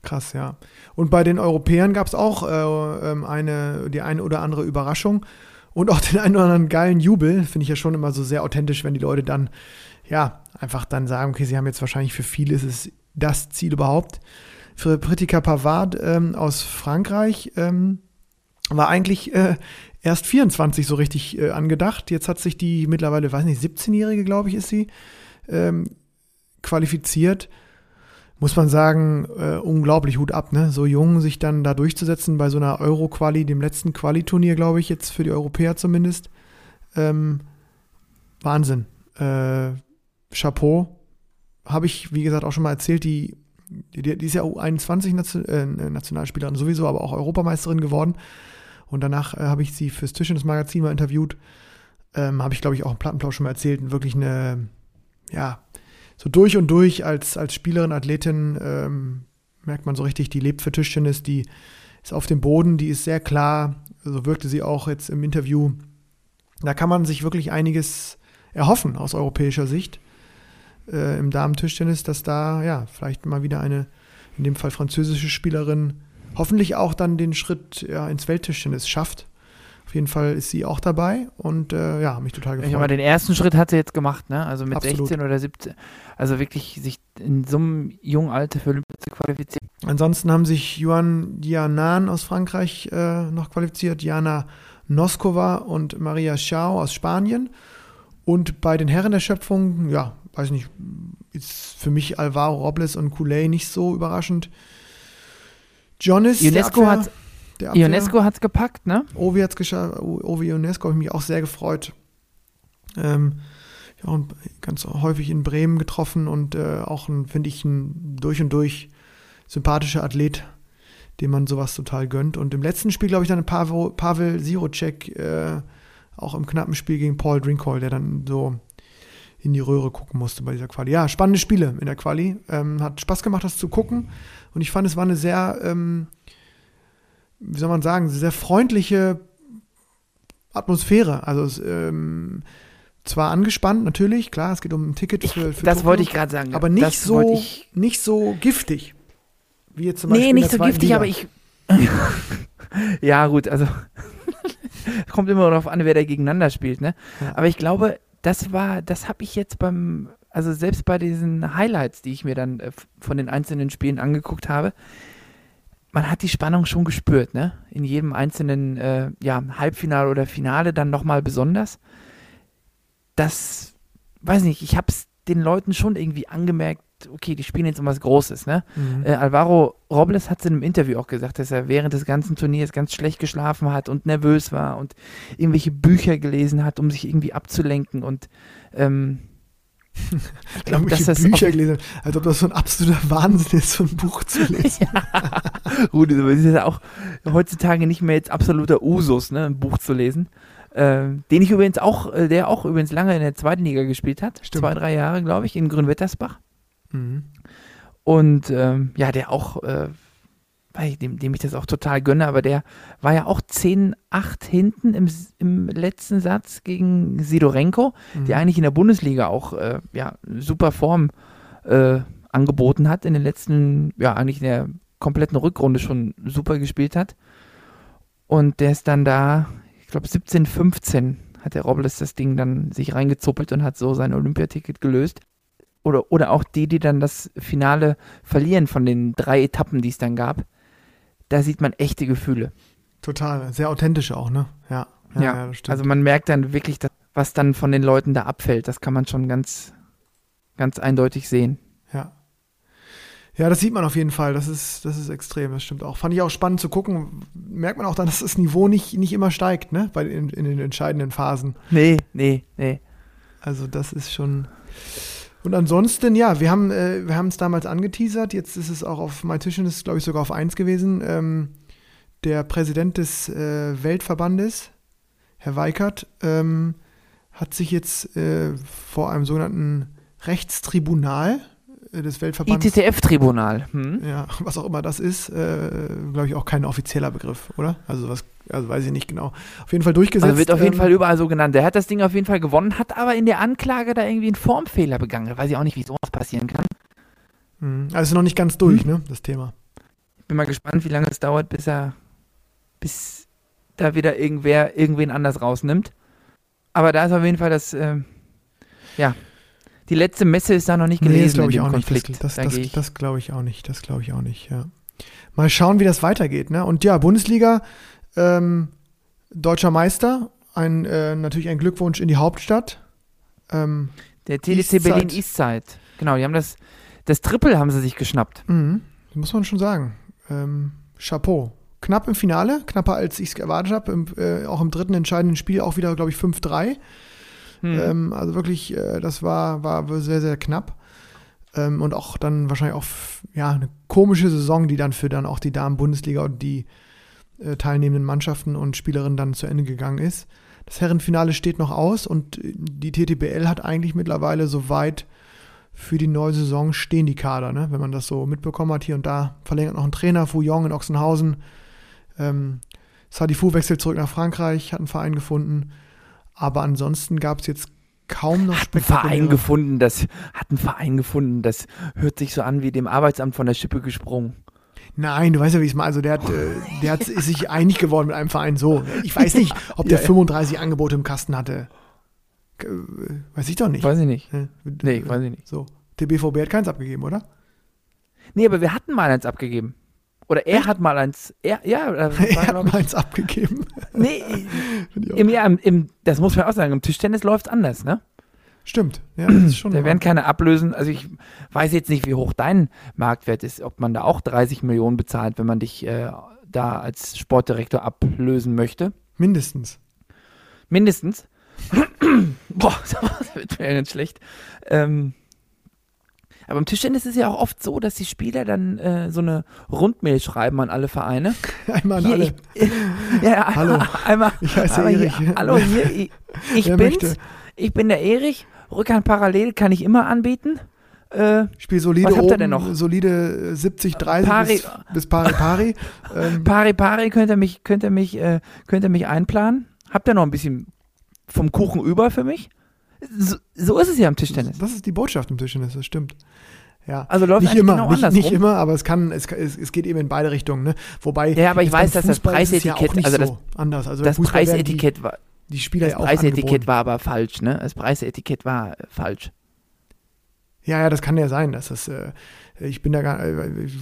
B: Krass, ja. Und bei den Europäern gab es auch äh, ähm, eine, die eine oder andere Überraschung und auch den einen oder anderen geilen Jubel. Finde ich ja schon immer so sehr authentisch, wenn die Leute dann, ja, einfach dann sagen, okay, sie haben jetzt wahrscheinlich für viele ist es das Ziel überhaupt. Für Pritika Pavard ähm, aus Frankreich ähm, war eigentlich äh, erst 24 so richtig äh, angedacht. Jetzt hat sich die mittlerweile, weiß nicht, 17-Jährige, glaube ich, ist sie, ähm, qualifiziert. Muss man sagen, äh, unglaublich Hut ab, ne? So jung sich dann da durchzusetzen bei so einer Euro-Quali, dem letzten Quali-Turnier, glaube ich, jetzt für die Europäer zumindest. Ähm, Wahnsinn. Äh, Chapeau. Habe ich, wie gesagt, auch schon mal erzählt, die, die, die ist ja U21-Nationalspielerin äh, sowieso, aber auch Europameisterin geworden. Und danach äh, habe ich sie fürs Tischtennis-Magazin mal interviewt. Ähm, habe ich, glaube ich, auch im Plattenplausch schon mal erzählt. Wirklich eine, ja, so durch und durch als, als Spielerin, Athletin ähm, merkt man so richtig, die lebt für Tischtennis, die ist auf dem Boden, die ist sehr klar. So wirkte sie auch jetzt im Interview. Da kann man sich wirklich einiges erhoffen aus europäischer Sicht äh, im Damen-Tischtennis, dass da ja vielleicht mal wieder eine, in dem Fall französische Spielerin, hoffentlich auch dann den Schritt ja, ins Welttischtennis schafft. Auf jeden Fall ist sie auch dabei und äh, ja, mich total gefreut.
C: Ich den ersten Schritt hat sie jetzt gemacht, ne? Also mit Absolut. 16 oder 17. Also wirklich sich in so einem jungen Alter für Olympia zu qualifizieren.
B: Ansonsten haben sich Juan Dianan aus Frankreich äh, noch qualifiziert, Jana Noskova und Maria Schau aus Spanien. Und bei den Herren der Schöpfung, ja, weiß nicht, ist für mich Alvaro Robles und Couley nicht so überraschend.
C: Jonas, UNESCO hat UNESCO hat es gepackt, ne?
B: Ovi hat es geschafft. Ovi UNESCO habe ich mich auch sehr gefreut. Ähm, ja, und ganz häufig in Bremen getroffen und äh, auch, finde ich, ein durch und durch sympathischer Athlet, dem man sowas total gönnt. Und im letzten Spiel, glaube ich, dann Pavel, Pavel Sirocek, äh, auch im knappen Spiel gegen Paul Drinkhall, der dann so in die Röhre gucken musste bei dieser Quali. Ja, spannende Spiele in der Quali. Ähm, hat Spaß gemacht, das zu gucken. Und ich fand, es war eine sehr, ähm, wie soll man sagen, sehr freundliche Atmosphäre. Also es, ähm, zwar angespannt, natürlich, klar, es geht um ein Ticket für, für
C: Das Tokio, wollte ich gerade sagen.
B: Aber nicht so, nicht so giftig. Wie jetzt zum Beispiel nee, nicht so giftig, Liga.
C: aber ich. ja, gut, also. kommt immer darauf an, wer da gegeneinander spielt, ne? Ja. Aber ich glaube, das war, das habe ich jetzt beim, also selbst bei diesen Highlights, die ich mir dann äh, von den einzelnen Spielen angeguckt habe, man hat die Spannung schon gespürt, ne? In jedem einzelnen äh, ja, Halbfinale oder Finale dann nochmal besonders. Das, weiß nicht, ich habe es den Leuten schon irgendwie angemerkt, okay, die spielen jetzt um was Großes, ne? Mhm. Äh, Alvaro Robles hat es in einem Interview auch gesagt, dass er während des ganzen Turniers ganz schlecht geschlafen hat und nervös war und irgendwelche Bücher gelesen hat, um sich irgendwie abzulenken und ähm,
B: ich glaube, dass das Bücher gelesen, als ob das so ein absoluter Wahnsinn ist, so ein Buch zu lesen.
C: ja. Gut, das ist ja auch heutzutage nicht mehr jetzt absoluter Usus, ne, ein Buch zu lesen. Äh, den ich übrigens auch, äh, der auch übrigens lange in der zweiten Liga gespielt hat. Stimmt. Zwei, drei Jahre, glaube ich, in Grünwettersbach. Mhm. Und ähm, ja, der auch, äh, dem, dem ich das auch total gönne, aber der war ja auch 10-8 hinten im, im letzten Satz gegen Sidorenko, mhm. der eigentlich in der Bundesliga auch äh, ja, super Form äh, angeboten hat, in den letzten, ja, eigentlich in der kompletten Rückrunde schon super gespielt hat. Und der ist dann da, ich glaube 17, 15 hat der Robles das Ding dann sich reingezuppelt und hat so sein Olympiaticket gelöst oder, oder auch die, die dann das Finale verlieren von den drei Etappen, die es dann gab, da sieht man echte Gefühle.
B: Total, sehr authentisch auch, ne? Ja.
C: Ja, ja, ja also man merkt dann wirklich, was dann von den Leuten da abfällt. Das kann man schon ganz, ganz eindeutig sehen.
B: Ja. Ja, das sieht man auf jeden Fall. Das ist, das ist extrem, das stimmt auch. Fand ich auch spannend zu gucken. Merkt man auch dann, dass das Niveau nicht, nicht immer steigt, ne? Bei, in, in den entscheidenden Phasen.
C: Nee, nee, nee.
B: Also das ist schon. Und ansonsten, ja, wir haben äh, wir es damals angeteasert. Jetzt ist es auch auf My Tischen, ist glaube ich sogar auf 1 gewesen. Ähm, der Präsident des äh, Weltverbandes, Herr Weikert, ähm, hat sich jetzt äh, vor einem sogenannten Rechtstribunal des Weltverbandes.
C: ITTF-Tribunal.
B: Hm? Ja, was auch immer das ist, äh, glaube ich auch kein offizieller Begriff, oder? Also was also weiß ich nicht genau. Auf jeden Fall durchgesetzt. Also
C: wird auf jeden ähm, Fall überall so genannt. Der hat das Ding auf jeden Fall gewonnen, hat aber in der Anklage da irgendwie einen Formfehler begangen. Weiß ich auch nicht, wie sowas passieren kann.
B: Mhm. Also noch nicht ganz durch, hm. ne, das Thema.
C: Ich bin mal gespannt, wie lange es dauert, bis er, bis da wieder irgendwer irgendwen anders rausnimmt. Aber da ist auf jeden Fall das, äh, ja, die letzte Messe ist da noch nicht
B: Nee,
C: gelesen
B: das glaube ich auch
C: Konflikt.
B: nicht. Das,
C: Da
B: das, das, das glaube ich auch nicht. Das glaube ich auch nicht, ja. Mal schauen, wie das weitergeht. Ne? Und ja, Bundesliga, ähm, deutscher Meister, ein, äh, natürlich ein Glückwunsch in die Hauptstadt. Ähm,
C: Der TDC
B: Eastside.
C: Berlin Eastside. Genau, die haben das, das Triple haben sie sich geschnappt.
B: mhm, muss man schon sagen. Ähm, Chapeau. Knapp im Finale, knapper als ich es erwartet habe. Äh, auch im dritten entscheidenden Spiel auch wieder, glaube ich, 5-3.
C: Hm.
B: Ähm, also wirklich, äh, das war, war sehr, sehr knapp. Ähm, und auch dann wahrscheinlich auch ja, eine komische Saison, die dann für dann auch die Damen-Bundesliga und die äh, teilnehmenden Mannschaften und Spielerinnen dann zu Ende gegangen ist. Das Herrenfinale steht noch aus und äh, die TTBL hat eigentlich mittlerweile soweit für die neue Saison stehen die Kader, ne? wenn man das so mitbekommen hat. Hier und da verlängert noch ein Trainer, Fouillon in Ochsenhausen. Ähm, Sadifou wechselt zurück nach Frankreich, hat einen Verein gefunden. Aber ansonsten gab es jetzt kaum noch
C: Hat einen Verein gefunden, das hat einen Verein gefunden, das hört sich so an wie dem Arbeitsamt von der Schippe gesprungen.
B: Nein, du weißt ja, wie ich es mal. Also der hat, äh, der hat ist sich einig geworden mit einem Verein so. Ich weiß nicht, ob der
C: Ja, ja.
B: 35 Angebote im Kasten hatte. Äh, Weiß ich doch nicht.
C: Weiß ich nicht.
B: Ne?
C: Nee, weiß ich nicht.
B: So. Der BVB hat keins abgegeben, oder?
C: Nee, aber wir hatten mal eins abgegeben. Oder er hat mal eins. Er, ja, das
B: Er hat mal eins abgegeben.
C: nee, im, ja, im, im, das muss man auch sagen, im Tischtennis läuft es anders, ne?
B: Stimmt. Ja, das ist schon
C: Da werden keine ablösen. Also ich weiß jetzt nicht, wie hoch dein Marktwert ist, ob man da auch 30 Millionen bezahlt, wenn man dich äh, da als Sportdirektor ablösen möchte.
B: Mindestens.
C: Mindestens. Boah, das wird mir ganz schlecht. Ähm, aber im Tischtennis ist es ja auch oft so, dass die Spieler dann äh, so eine Rundmail schreiben an alle Vereine.
B: Einmal an
C: Hier,
B: alle.
C: ich, ja, ja,
B: Hallo,
C: einmal,
B: ich heiße Erich.
C: Hier, hallo, hier, ich, ich bin's.
B: möchte?
C: Ich bin der Erich. Rückhand parallel kann ich immer anbieten. Äh,
B: Ich spiele solide
C: Was habt ihr denn noch?
B: solide äh, 70, 30
C: Pari-
B: bis, bis pari pari. ähm,
C: Pari Pari könnt ihr mich, könnt ihr mich, äh, könnt ihr mich einplanen? Habt ihr noch ein bisschen vom Kuchen über für mich? So, so ist es ja im Tischtennis.
B: das ist die Botschaft im Tischtennis, das stimmt. Ja.
C: Also läuft
B: nicht immer,
C: genau
B: nicht,
C: andersrum.
B: nicht immer, aber es kann, es, es, es geht eben in beide Richtungen, ne? Wobei.
C: Ja, aber ich weiß, dass das
B: ja
C: Preisetikett-
B: nicht
C: also das-
B: so anders. Also
C: Das Preisetikett war,
B: die, die Spieler
C: das
B: ja auch
C: Preisetikett
B: angeboten.
C: war aber falsch, ne? Das Preisetikett war äh, falsch.
B: Ja, ja, das kann ja sein, dass das, äh, ich bin da gar, äh, ich,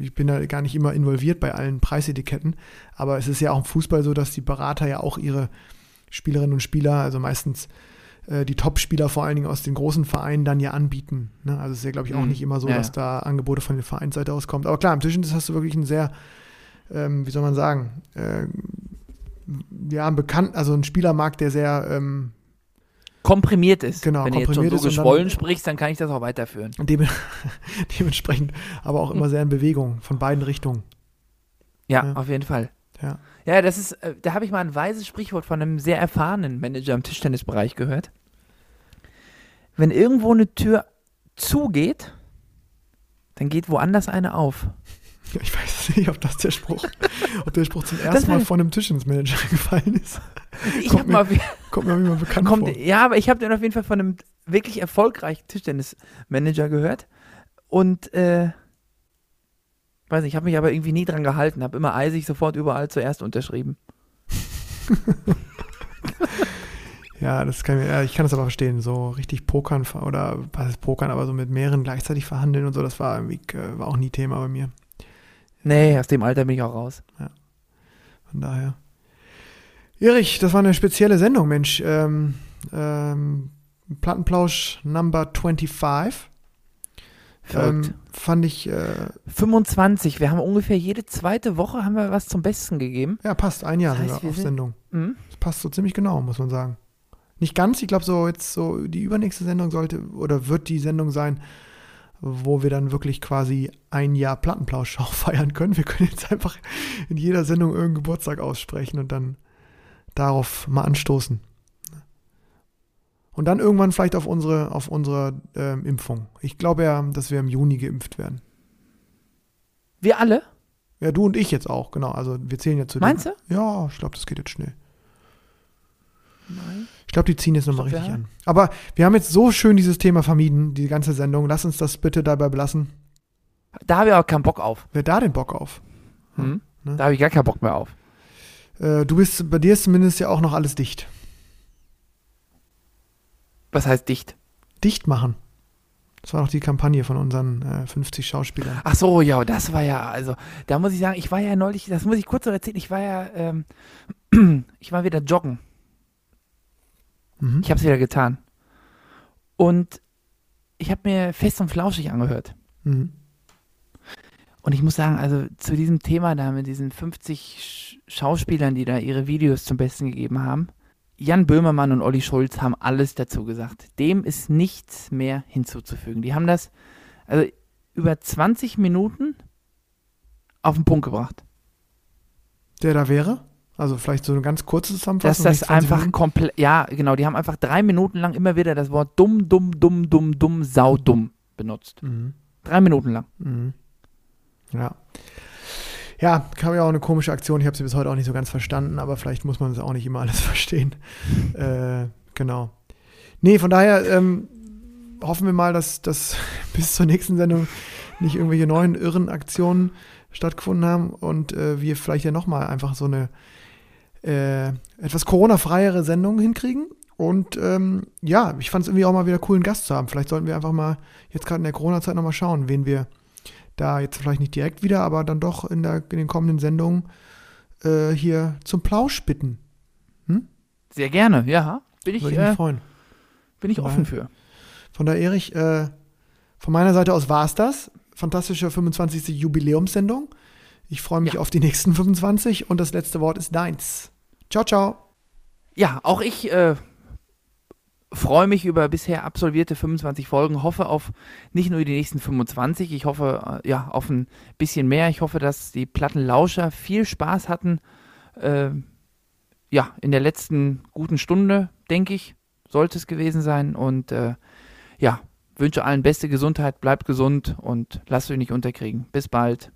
B: ich bin da gar nicht immer involviert bei allen Preisetiketten, aber es ist ja auch im Fußball so, dass die Berater ja auch ihre Spielerinnen und Spieler, also meistens äh, die Top-Spieler vor allen Dingen aus den großen Vereinen dann ja anbieten. Ne? Also es ist ja, glaube ich, auch
C: Mhm.
B: nicht immer so,
C: Ja,
B: dass da Angebote von der Vereinsseite aus kommt. Aber klar, im Tischtennis hast du wirklich einen sehr, ähm, wie soll man sagen, äh, ja, einen bekannten, also einen Spielermarkt, der sehr ähm,
C: Komprimiert ist.
B: Genau,
C: Wenn du jetzt schon so geschwollen sprichst, dann kann ich das auch weiterführen.
B: dem, dementsprechend aber auch immer sehr in Bewegung von beiden Richtungen.
C: Ja,
B: Ja.
C: auf jeden Fall.
B: Ja.
C: Ja, das ist, äh, da habe ich mal ein weises Sprichwort von einem sehr erfahrenen Manager im Tischtennisbereich gehört. Wenn irgendwo eine Tür zugeht, dann geht woanders eine auf.
B: Ich weiß nicht, ob das der Spruch, ob der Spruch zum ersten Mal von einem Tischtennismanager gefallen ist.
C: Ich
B: Kommt mir
C: mal, wie-
B: Kommt mir immer bekannt
C: kommt,
B: vor.
C: ja, aber ich habe den auf jeden Fall von einem wirklich erfolgreichen Tischtennismanager gehört und äh, weiß nicht, ich habe mich aber irgendwie nie dran gehalten, habe immer eisig sofort überall zuerst unterschrieben.
B: Ja, das kann ich, ja, ich kann das aber verstehen. So richtig pokern oder was ist pokern, aber so mit mehreren gleichzeitig verhandeln und so, das war irgendwie, äh, war auch nie Thema bei mir.
C: Nee, aus dem Alter bin ich auch raus.
B: Von daher. Erich, das war eine spezielle Sendung, Mensch. Ähm, ähm, Plattenplausch Number 25.
C: Verrückt.
B: Ähm, fand ich, äh,
C: 25, wir haben ungefähr jede zweite Woche haben wir was zum Besten gegeben.
B: ja, passt, ein Jahr
C: Das heißt,
B: sind wir auf
C: sind-
B: Sendung.
C: Mhm.
B: Das passt so ziemlich genau, muss man sagen. Nicht ganz, ich glaube, so jetzt so die übernächste Sendung sollte oder wird die Sendung sein, wo wir dann wirklich quasi ein Jahr Plattenplausch auch feiern können. Wir können jetzt einfach in jeder Sendung irgendeinen Geburtstag aussprechen und dann darauf mal anstoßen. Und dann irgendwann vielleicht auf unsere, auf unsere ähm, Impfung. Ich glaube ja, dass wir im Juni geimpft werden.
C: Wir alle?
B: Ja, du und ich jetzt auch, genau. Also wir zählen ja zu den-
C: Meinst du?
B: Ja, ich glaube, das geht jetzt schnell.
C: Nein.
B: Ich glaube, die ziehen jetzt nochmal richtig
C: ja.
B: an. Aber wir haben jetzt so schön dieses Thema vermieden, die ganze Sendung. Lass uns das bitte dabei belassen.
C: Da habe ich auch keinen Bock auf.
B: Wer da den Bock auf?
C: Mhm.
B: Ne?
C: Da habe ich gar keinen Bock mehr auf.
B: Äh, du bist, bei dir ist zumindest ja auch noch alles dicht.
C: Was heißt dicht?
B: Dicht machen. Das war doch die Kampagne von unseren äh, 50 Schauspielern.
C: Ach so, ja, das war ja, also, da muss ich sagen, ich war ja neulich, das muss ich kurz noch erzählen, ich war ja, ähm, ich war wieder joggen.
B: Mhm.
C: Ich habe es wieder getan. Und ich habe mir fest und flauschig angehört.
B: Mhm.
C: Und ich muss sagen, also zu diesem Thema da mit diesen 50 Sch Schauspielern, die da ihre Videos zum Besten gegeben haben, Jan Böhmermann und Olli Schulz haben alles dazu gesagt. Dem ist nichts mehr hinzuzufügen. Die haben das also über 20 Minuten auf den Punkt gebracht.
B: Der da wäre? Also vielleicht so eine ganz kurze
C: Dass
B: Zusammenfassung.
C: das
B: nicht 20
C: einfach komplett, ja, genau, die haben einfach drei Minuten lang immer wieder das Wort dumm, dumm, dumm, dumm, dumm, sau dumm benutzt.
B: Mhm.
C: Drei Minuten lang.
B: Mhm. Ja. Ja, kam ja auch eine komische Aktion. Ich habe sie bis heute auch nicht so ganz verstanden, aber vielleicht muss man es auch nicht immer alles verstehen. äh, genau. Nee, von daher ähm, hoffen wir mal, dass, dass bis zur nächsten Sendung nicht irgendwelche neuen irren Aktionen stattgefunden haben und äh, wir vielleicht ja nochmal einfach so eine äh, etwas Corona-freiere Sendung hinkriegen. Und ähm, ja, ich fand es irgendwie auch mal wieder cool, einen Gast zu haben. Vielleicht sollten wir einfach mal jetzt gerade in der Corona-Zeit nochmal schauen, wen wir da jetzt vielleicht nicht direkt wieder, aber dann doch in, der, in den kommenden Sendungen äh, hier zum Plausch bitten.
C: Sehr gerne, ja. Bin ich,
B: Würde ich mich
C: äh,
B: freuen.
C: bin ich offen für.
B: Von daher, Erich, äh, von meiner Seite aus war es das. Fantastische 25. Jubiläumssendung. Ich freue mich
C: Ja.
B: auf die nächsten 25 und das letzte Wort ist deins. Ciao, ciao.
C: Ja, auch ich äh, freue mich über bisher absolvierte 25 Folgen, hoffe auf nicht nur die nächsten 25, ich hoffe äh, ja auf ein bisschen mehr. Ich hoffe, dass die Plattenlauscher viel Spaß hatten. Äh, ja, in der letzten guten Stunde, denke ich, sollte es gewesen sein. Und äh, ja, wünsche allen beste Gesundheit, bleibt gesund und lasst euch nicht unterkriegen. Bis bald.